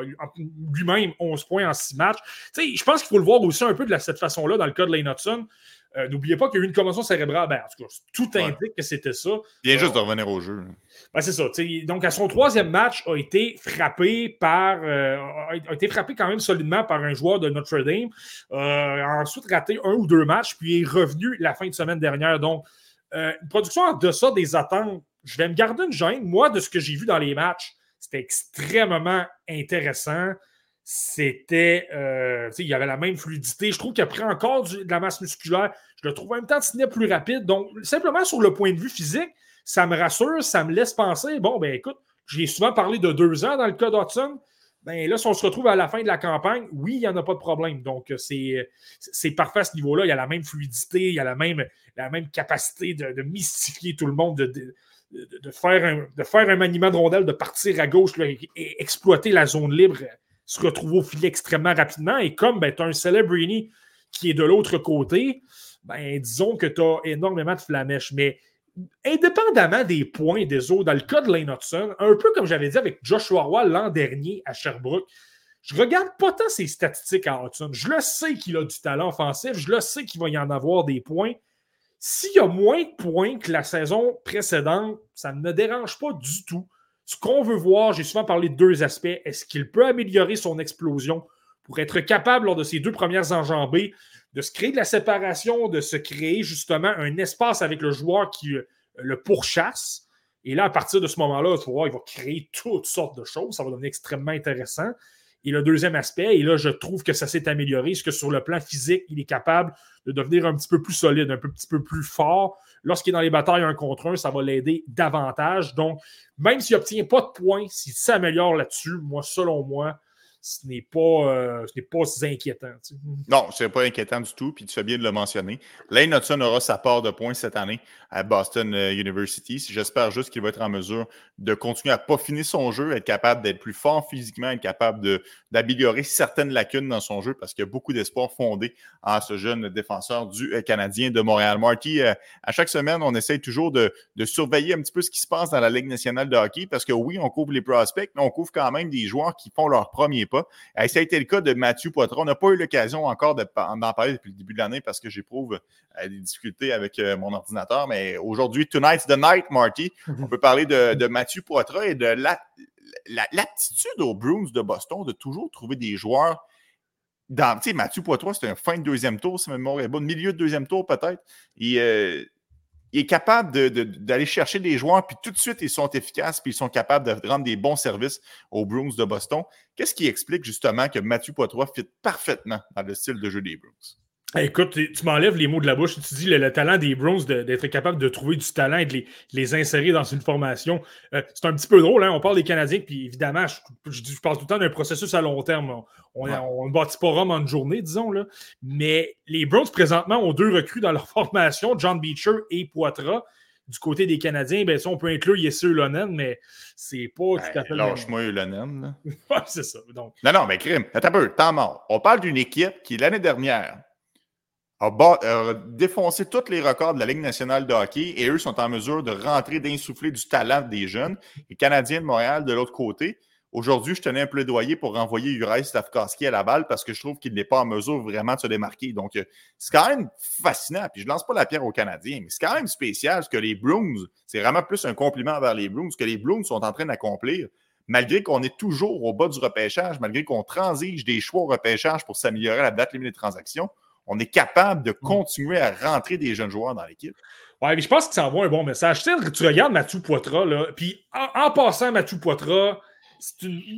lui-même 11 points en 6 matchs, je pense qu'il faut le voir aussi un peu de cette façon-là dans le cas de Lane Hudson. Euh, n'oubliez pas qu'il y a eu une commotion cérébrale. Ben, en tout cas, tout indique que c'était ça. Bien juste de revenir au jeu. Ben, c'est ça. Donc, à son troisième match, a été frappé par. Euh, a été frappé quand même solidement par un joueur de Notre Dame. Euh, a ensuite raté un ou deux matchs, puis est revenu la fin de semaine dernière. Donc, une production en deçà des attentes. Je vais me garder une gêne. Moi, de ce que j'ai vu dans les matchs, c'était extrêmement intéressant c'était. Euh, il y avait la même fluidité. Je trouve qu'il a pris encore de la masse musculaire. Je le trouve en même temps de plus rapide. Donc, simplement sur le point de vue physique, ça me rassure, ça me laisse penser. Bon, ben écoute, j'ai souvent parlé de deux ans dans le cas d'Hudson. Ben là, si on se retrouve à la fin de la campagne, oui, il n'y en a pas de problème. Donc, c'est parfait à ce niveau-là. Il y a la même fluidité, il y a la même, la même capacité de, mystifier tout le monde, de, de, faire un, de faire un maniement de rondelle, de partir à gauche et exploiter la zone libre se retrouve au filet extrêmement rapidement. Et comme ben, tu as un Celebrini qui est de l'autre côté, ben, disons que tu as énormément de flamèches. Mais indépendamment des points des autres, dans le cas de Lane Hudson, un peu comme j'avais dit avec Joshua Roy l'an dernier à Sherbrooke, je regarde pas tant ses statistiques à Hudson. Je le sais qu'il a du talent offensif, je le sais qu'il va y en avoir des points. S'il y a moins de points que la saison précédente, ça ne me dérange pas du tout. Ce qu'on veut voir, j'ai souvent parlé de deux aspects. Est-ce qu'il peut améliorer son explosion pour être capable, lors de ses deux premières enjambées, de se créer de la séparation, de se créer justement un espace avec le joueur qui euh, le pourchasse? Et là, à partir de ce moment-là, il va créer toutes sortes de choses. Ça va devenir extrêmement intéressant. Et le deuxième aspect, et là, je trouve que ça s'est amélioré, c'est que sur le plan physique, il est capable de devenir un petit peu plus solide, un petit peu plus fort. Lorsqu'il est dans les batailles un contre un, ça va l'aider davantage. Donc, même s'il n'obtient pas de points, s'il s'améliore là-dessus, moi, selon moi, ce n'est pas, euh, inquiétant. Non, ce n'est pas inquiétant du tout, puis tu fais bien de le mentionner. Lane Hudson aura sa part de points cette année à Boston euh, University. J'espère juste qu'il va être en mesure de continuer à peaufiner son jeu, être capable d'être plus fort physiquement, être capable d'améliorer certaines lacunes dans son jeu, parce qu'il y a beaucoup d'espoir fondé en ce jeune défenseur du euh, Canadien de Montréal. Marty, à chaque semaine, on essaye toujours de, de, surveiller un petit peu ce qui se passe dans la Ligue nationale de hockey, parce que oui, on couvre les prospects, mais on couvre quand même des joueurs qui font leur premier pas. Et ça a été le cas de Mathieu Poitras. On n'a pas eu l'occasion encore d'en parler depuis le début de l'année parce que j'éprouve des difficultés avec mon ordinateur. Mais aujourd'hui, tonight's the night, Marty. On peut parler de, de Mathieu Poitras et de l'aptitude aux Bruins de Boston de toujours trouver des joueurs dans, tu sais, Mathieu Poitras, c'est un fin de deuxième tour, si ma mémoire est bonne, milieu de deuxième tour peut-être. Euh, il, est capable d'aller chercher des joueurs, puis tout de suite, ils sont efficaces, puis ils sont capables de rendre des bons services aux Bruins de Boston. Qu'est-ce qui explique justement que Mathieu Poitras fit parfaitement dans le style de jeu des Bruins? Écoute, tu m'enlèves les mots de la bouche. Tu dis le, talent des Browns d'être capable de trouver du talent et de les, insérer dans une formation. Euh, c'est un petit peu drôle. Hein? On parle des Canadiens, puis évidemment, je, je, parle tout le temps d'un processus à long terme. On ne bâtit pas Rome en une journée, disons. Là. Mais les Browns, présentement, ont deux recrues dans leur formation, John Beecher et Poitras. Du côté des Canadiens, ben, ça, on peut inclure Yessu Ulonen, mais c'est pas tout à fait. Lâche-moi ouais, c'est ça. Donc... Non, non, mais crime, attends un peu, temps mort. On parle d'une équipe qui, l'année dernière, a, défoncé tous les records de la Ligue nationale de hockey et eux sont en mesure de rentrer, d'insuffler du talent des jeunes. Les Canadiens de Montréal, de l'autre côté, aujourd'hui, je tenais un plaidoyer pour renvoyer Uri Stavkowski à la balle parce que je trouve qu'il n'est pas en mesure vraiment de se démarquer. Donc, euh, c'est quand même fascinant. Puis, je lance pas la pierre aux Canadiens, mais c'est quand même spécial ce que les Bruins, c'est vraiment plus un compliment vers les Bruins, ce que les Bruins sont en train d'accomplir malgré qu'on est toujours au bas du repêchage, malgré qu'on transige des choix au repêchage pour s'améliorer la date limite des transactions, on est capable de mm. continuer à rentrer des jeunes joueurs dans l'équipe. Oui, mais je pense que ça envoie un bon message. Tu, sais, tu regardes Mathieu Poitras, là, puis en, passant Mathieu Poitras,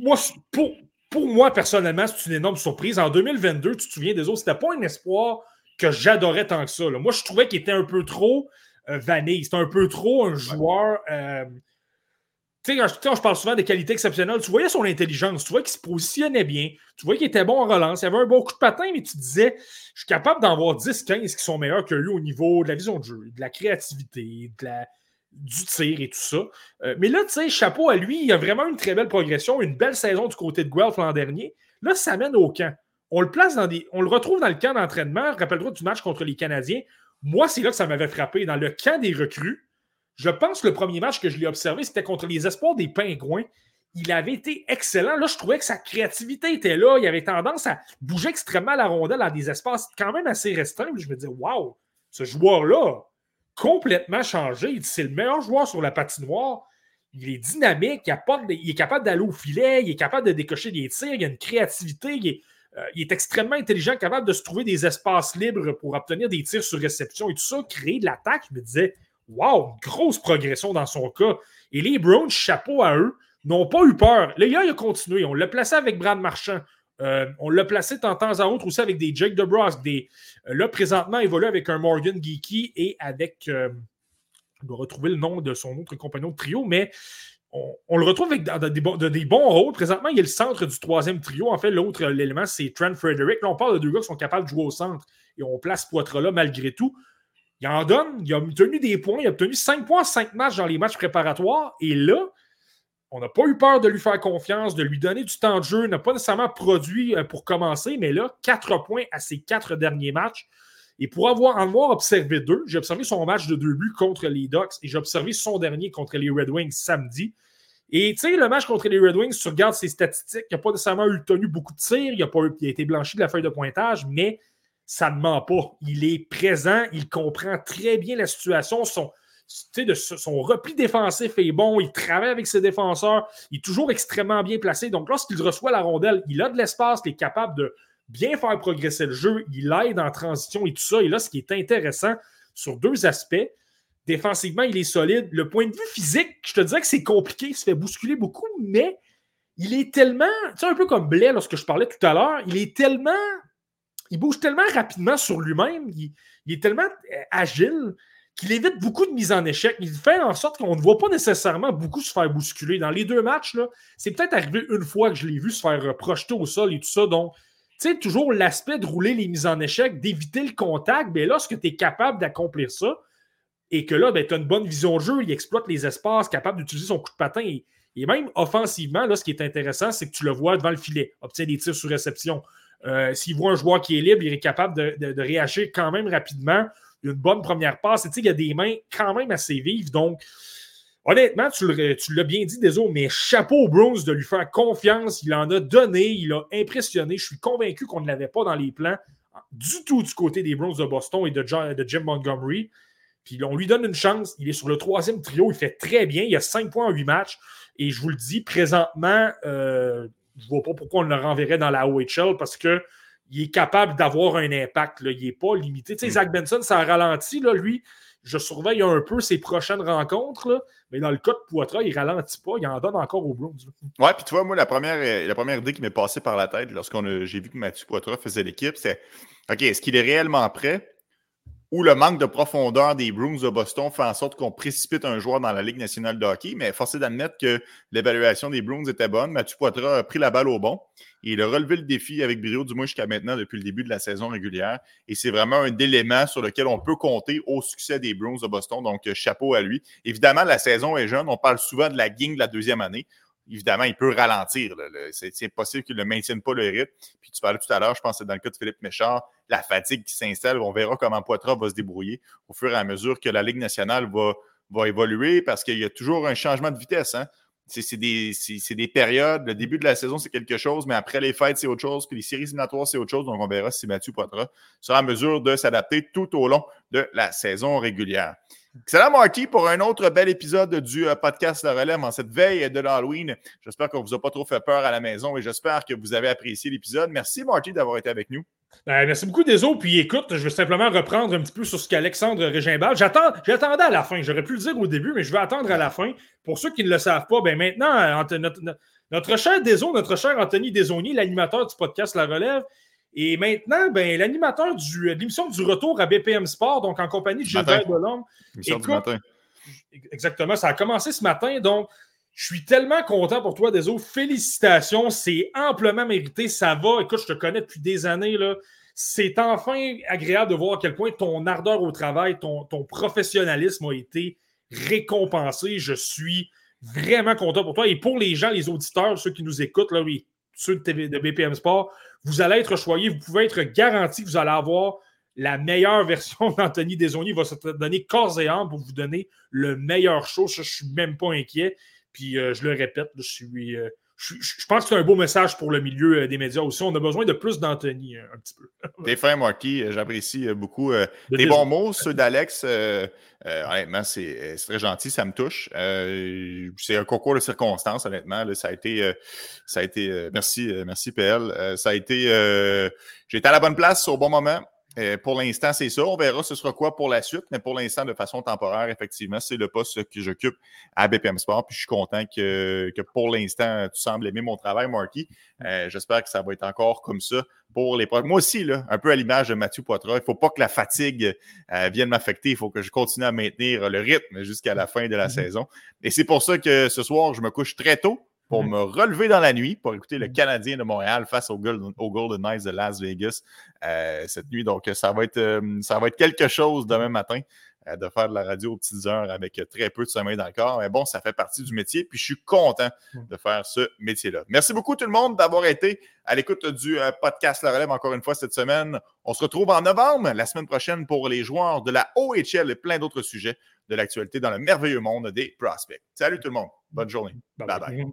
moi, pour, pour moi, personnellement, c'est une énorme surprise. En 2022, tu te souviens des autres, c'était pas un espoir que j'adorais tant que ça. Moi, je trouvais qu'il était un peu trop euh, vanille. C'était un peu trop un joueur. Euh, tu sais, quand je parle souvent des qualités exceptionnelles, tu voyais son intelligence, tu voyais qu'il se positionnait bien, tu voyais qu'il était bon en relance, il avait un bon coup de patin, mais tu disais, je suis capable d'en voir 10, 15 qui sont meilleurs que lui au niveau de la vision de jeu, de la créativité, du tir et tout ça. Euh, mais là, tu sais, chapeau à lui, il a vraiment une très belle progression, une belle saison du côté de Guelph l'an dernier. Là, ça mène au camp. On le place dans des. On le retrouve dans le camp d'entraînement. Rappelle-toi du match contre les Canadiens. Moi, c'est là que ça m'avait frappé. Dans le camp des recrues, je pense que le premier match que je l'ai observé, c'était contre les espoirs des Pingouins. Il avait été excellent. Là, je trouvais que sa créativité était là. Il avait tendance à bouger extrêmement la rondelle dans des espaces quand même assez restreints. Je me disais, waouh, ce joueur-là, complètement changé. C'est le meilleur joueur sur la patinoire. Il est dynamique, il, est capable d'aller au filet, il est capable de décocher des tirs, il a une créativité, il est, euh, il est extrêmement intelligent, capable de se trouver des espaces libres pour obtenir des tirs sur réception et tout ça, créer de l'attaque. Je me disais, Wow, grosse progression dans son cas. Et les Browns, chapeau à eux, n'ont pas eu peur. Le gars, il a continué. On l'a placé avec Brad Marchand. Euh, on l'a placé de temps à autre aussi avec des Jake DeBrusque. Des, euh, là, présentement, il évolue avec un Morgan Geeky et avec. Euh, on doit retrouver le nom de son autre compagnon de trio, mais on, le retrouve avec des, bons, des, bons rôles. Présentement, il est le centre du troisième trio. En fait, l'autre élément, c'est Trent Frederick. Là, on parle de deux gars qui sont capables de jouer au centre et on place Poitras là malgré tout. Il en donne, il a obtenu des points, il a obtenu 5 points en 5 matchs dans les matchs préparatoires. Et là, on n'a pas eu peur de lui faire confiance, de lui donner du temps de jeu, n'a pas nécessairement produit euh, pour commencer, mais là, 4 points à ses 4 derniers matchs. Et pour avoir, en avoir observé deux, j'ai observé son match de deux buts contre les Ducks et j'ai observé son dernier contre les Red Wings samedi. Et tu sais, le match contre les Red Wings, tu regardes ses statistiques, il n'a pas nécessairement eu tenu beaucoup de tirs, il a, pas, il a été blanchi de la feuille de pointage, mais ça ne ment pas. Il est présent, il comprend très bien la situation. Son, de son repli défensif est bon, il travaille avec ses défenseurs, il est toujours extrêmement bien placé. Donc, lorsqu'il reçoit la rondelle, il a de l'espace, il est capable de bien faire progresser le jeu, il aide en transition et tout ça. Et là, ce qui est intéressant sur deux aspects, défensivement, il est solide. Le point de vue physique, je te dirais que c'est compliqué, il se fait bousculer beaucoup, mais il est tellement, tu sais, un peu comme Blais lorsque je parlais tout à l'heure, il est tellement il bouge tellement rapidement sur lui-même, il, est tellement euh, agile qu'il évite beaucoup de mises en échec. Il fait en sorte qu'on ne voit pas nécessairement beaucoup se faire bousculer. Dans les deux matchs, c'est peut-être arrivé une fois que je l'ai vu se faire euh, projeter au sol et tout ça. Donc, tu sais, toujours l'aspect de rouler les mises en échec, d'éviter le contact. Mais lorsque tu es capable d'accomplir ça et que là, ben, tu as une bonne vision de jeu, il exploite les espaces, capable d'utiliser son coup de patin. Et, et même offensivement, là, ce qui est intéressant, c'est que tu le vois devant le filet, obtient des tirs sur réception, euh, s'il voit un joueur qui est libre, il est capable de, réagir quand même rapidement. Une bonne première passe. il y a des mains quand même assez vives. Donc, honnêtement, tu l'as bien dit, désolé, mais chapeau aux Browns de lui faire confiance. Il en a donné, il a impressionné. Je suis convaincu qu'on ne l'avait pas dans les plans du tout du côté des Browns de Boston et de, de Jim Montgomery. Puis on lui donne une chance. Il est sur le troisième trio. Il fait très bien. Il a 5 points en 8 matchs. Et je vous le dis, présentement, euh, je ne vois pas pourquoi on le renverrait dans la OHL parce qu'il est capable d'avoir un impact. Il n'est pas limité. Tu sais, mm. Zach Benson, ça a ralenti, là, lui. Je surveille un peu ses prochaines rencontres, mais dans le cas de Poitras, il ne ralentit pas, il en donne encore au Browns. Ouais, puis tu vois, moi, la première, euh, la première idée qui m'est passée par la tête lorsqu'on j'ai vu que Mathieu Poitras faisait l'équipe, c'est OK, est-ce qu'il est réellement prêt? Ou le manque de profondeur des Bruins de Boston fait en sorte qu'on précipite un joueur dans la Ligue nationale de hockey, mais force est d'admettre que l'évaluation des Bruins était bonne. Mathieu Poitras a pris la balle au bon il a relevé le défi avec brio, du moins jusqu'à maintenant, depuis le début de la saison régulière. Et c'est vraiment un élément sur lequel on peut compter au succès des Bruins de Boston. Donc, chapeau à lui. Évidemment, la saison est jeune. On parle souvent de la gang de la deuxième année évidemment, il peut ralentir. C'est possible qu'il ne maintienne pas le rythme. Puis tu parlais tout à l'heure, je pense que dans le cas de Philippe Méchard, la fatigue qui s'installe. On verra comment Poitras va se débrouiller au fur et à mesure que la Ligue nationale va, va évoluer parce qu'il y a toujours un changement de vitesse. Hein. C'est des, des, périodes. Le début de la saison, c'est quelque chose, mais après les fêtes, c'est autre chose. Puis les séries éliminatoires, c'est autre chose. Donc, on verra si Mathieu Poitras sera en mesure de s'adapter tout au long de la saison régulière. Excellent, Marty, pour un autre bel épisode du euh, podcast La Relève en cette veille de l'Halloween. J'espère qu'on ne vous a pas trop fait peur à la maison et j'espère que vous avez apprécié l'épisode. Merci, Marty, d'avoir été avec nous. Ben, merci beaucoup, Deso. Puis écoute, je vais simplement reprendre un petit peu sur ce qu'Alexandre Régimbal. J'attendais à la fin. J'aurais pu le dire au début, mais je vais attendre à la fin. Pour ceux qui ne le savent pas, ben maintenant, notre, notre cher Deso, notre cher Anthony Desoni, l'animateur du podcast La Relève, et maintenant, ben, l'animateur de l'émission du retour à BPM Sport, donc en compagnie de Gilbert Delhomme. Exactement, ça a commencé ce matin. Donc, je suis tellement content pour toi, Deso. Félicitations, c'est amplement mérité. Ça va. Écoute, je te connais depuis des années. C'est enfin agréable de voir à quel point ton ardeur au travail, ton, professionnalisme a été récompensé. Je suis vraiment content pour toi. Et pour les gens, les auditeurs, ceux qui nous écoutent, là, oui, ceux de, TV, de BPM Sport, vous allez être choyé, vous pouvez être garanti que vous allez avoir la meilleure version d'Anthony Desaunier. Il va se donner corps et âme pour vous donner le meilleur show. je ne suis même pas inquiet. Puis euh, je le répète, je suis. Euh, je, pense que c'est un beau message pour le milieu euh, des médias aussi. On a besoin de plus d'Anthony un petit peu. T'es fin, Marky. J'apprécie beaucoup tes bons mots, ceux d'Alex. honnêtement, c'est très gentil, ça me touche. c'est un concours de circonstances, honnêtement. ça a été. ça a été merci, merci, PL. ça a été. Été à la bonne place au bon moment. Euh, pour l'instant, c'est ça. On verra ce sera quoi pour la suite, mais pour l'instant, de façon temporaire, effectivement, c'est le poste que j'occupe à BPM Sport. Puis je suis content que, que pour l'instant, tu sembles aimer mon travail, Marky. Euh, j'espère que ça va être encore comme ça pour les Moi aussi, là, un peu à l'image de Mathieu Poitras, il ne faut pas que la fatigue euh, vienne m'affecter. Il faut que je continue à maintenir le rythme jusqu'à la fin de la mm-hmm. saison. Et c'est pour ça que ce soir, je me couche très tôt pour me relever dans la nuit pour écouter le Canadien de Montréal face au Golden, Golden Knights de Las Vegas euh, cette nuit. Donc, ça va, être, euh, ça va être quelque chose demain matin euh, de faire de la radio aux petites heures avec très peu de sommeil dans le corps. Mais bon, ça fait partie du métier, puis je suis content de faire ce métier-là. Merci beaucoup tout le monde d'avoir été à l'écoute du podcast La Relève encore une fois cette semaine. On se retrouve en novembre, la semaine prochaine, pour les joueurs de la OHL et plein d'autres sujets de l'actualité dans le merveilleux monde des prospects. Salut tout le monde. Bonne journée. bye. bye.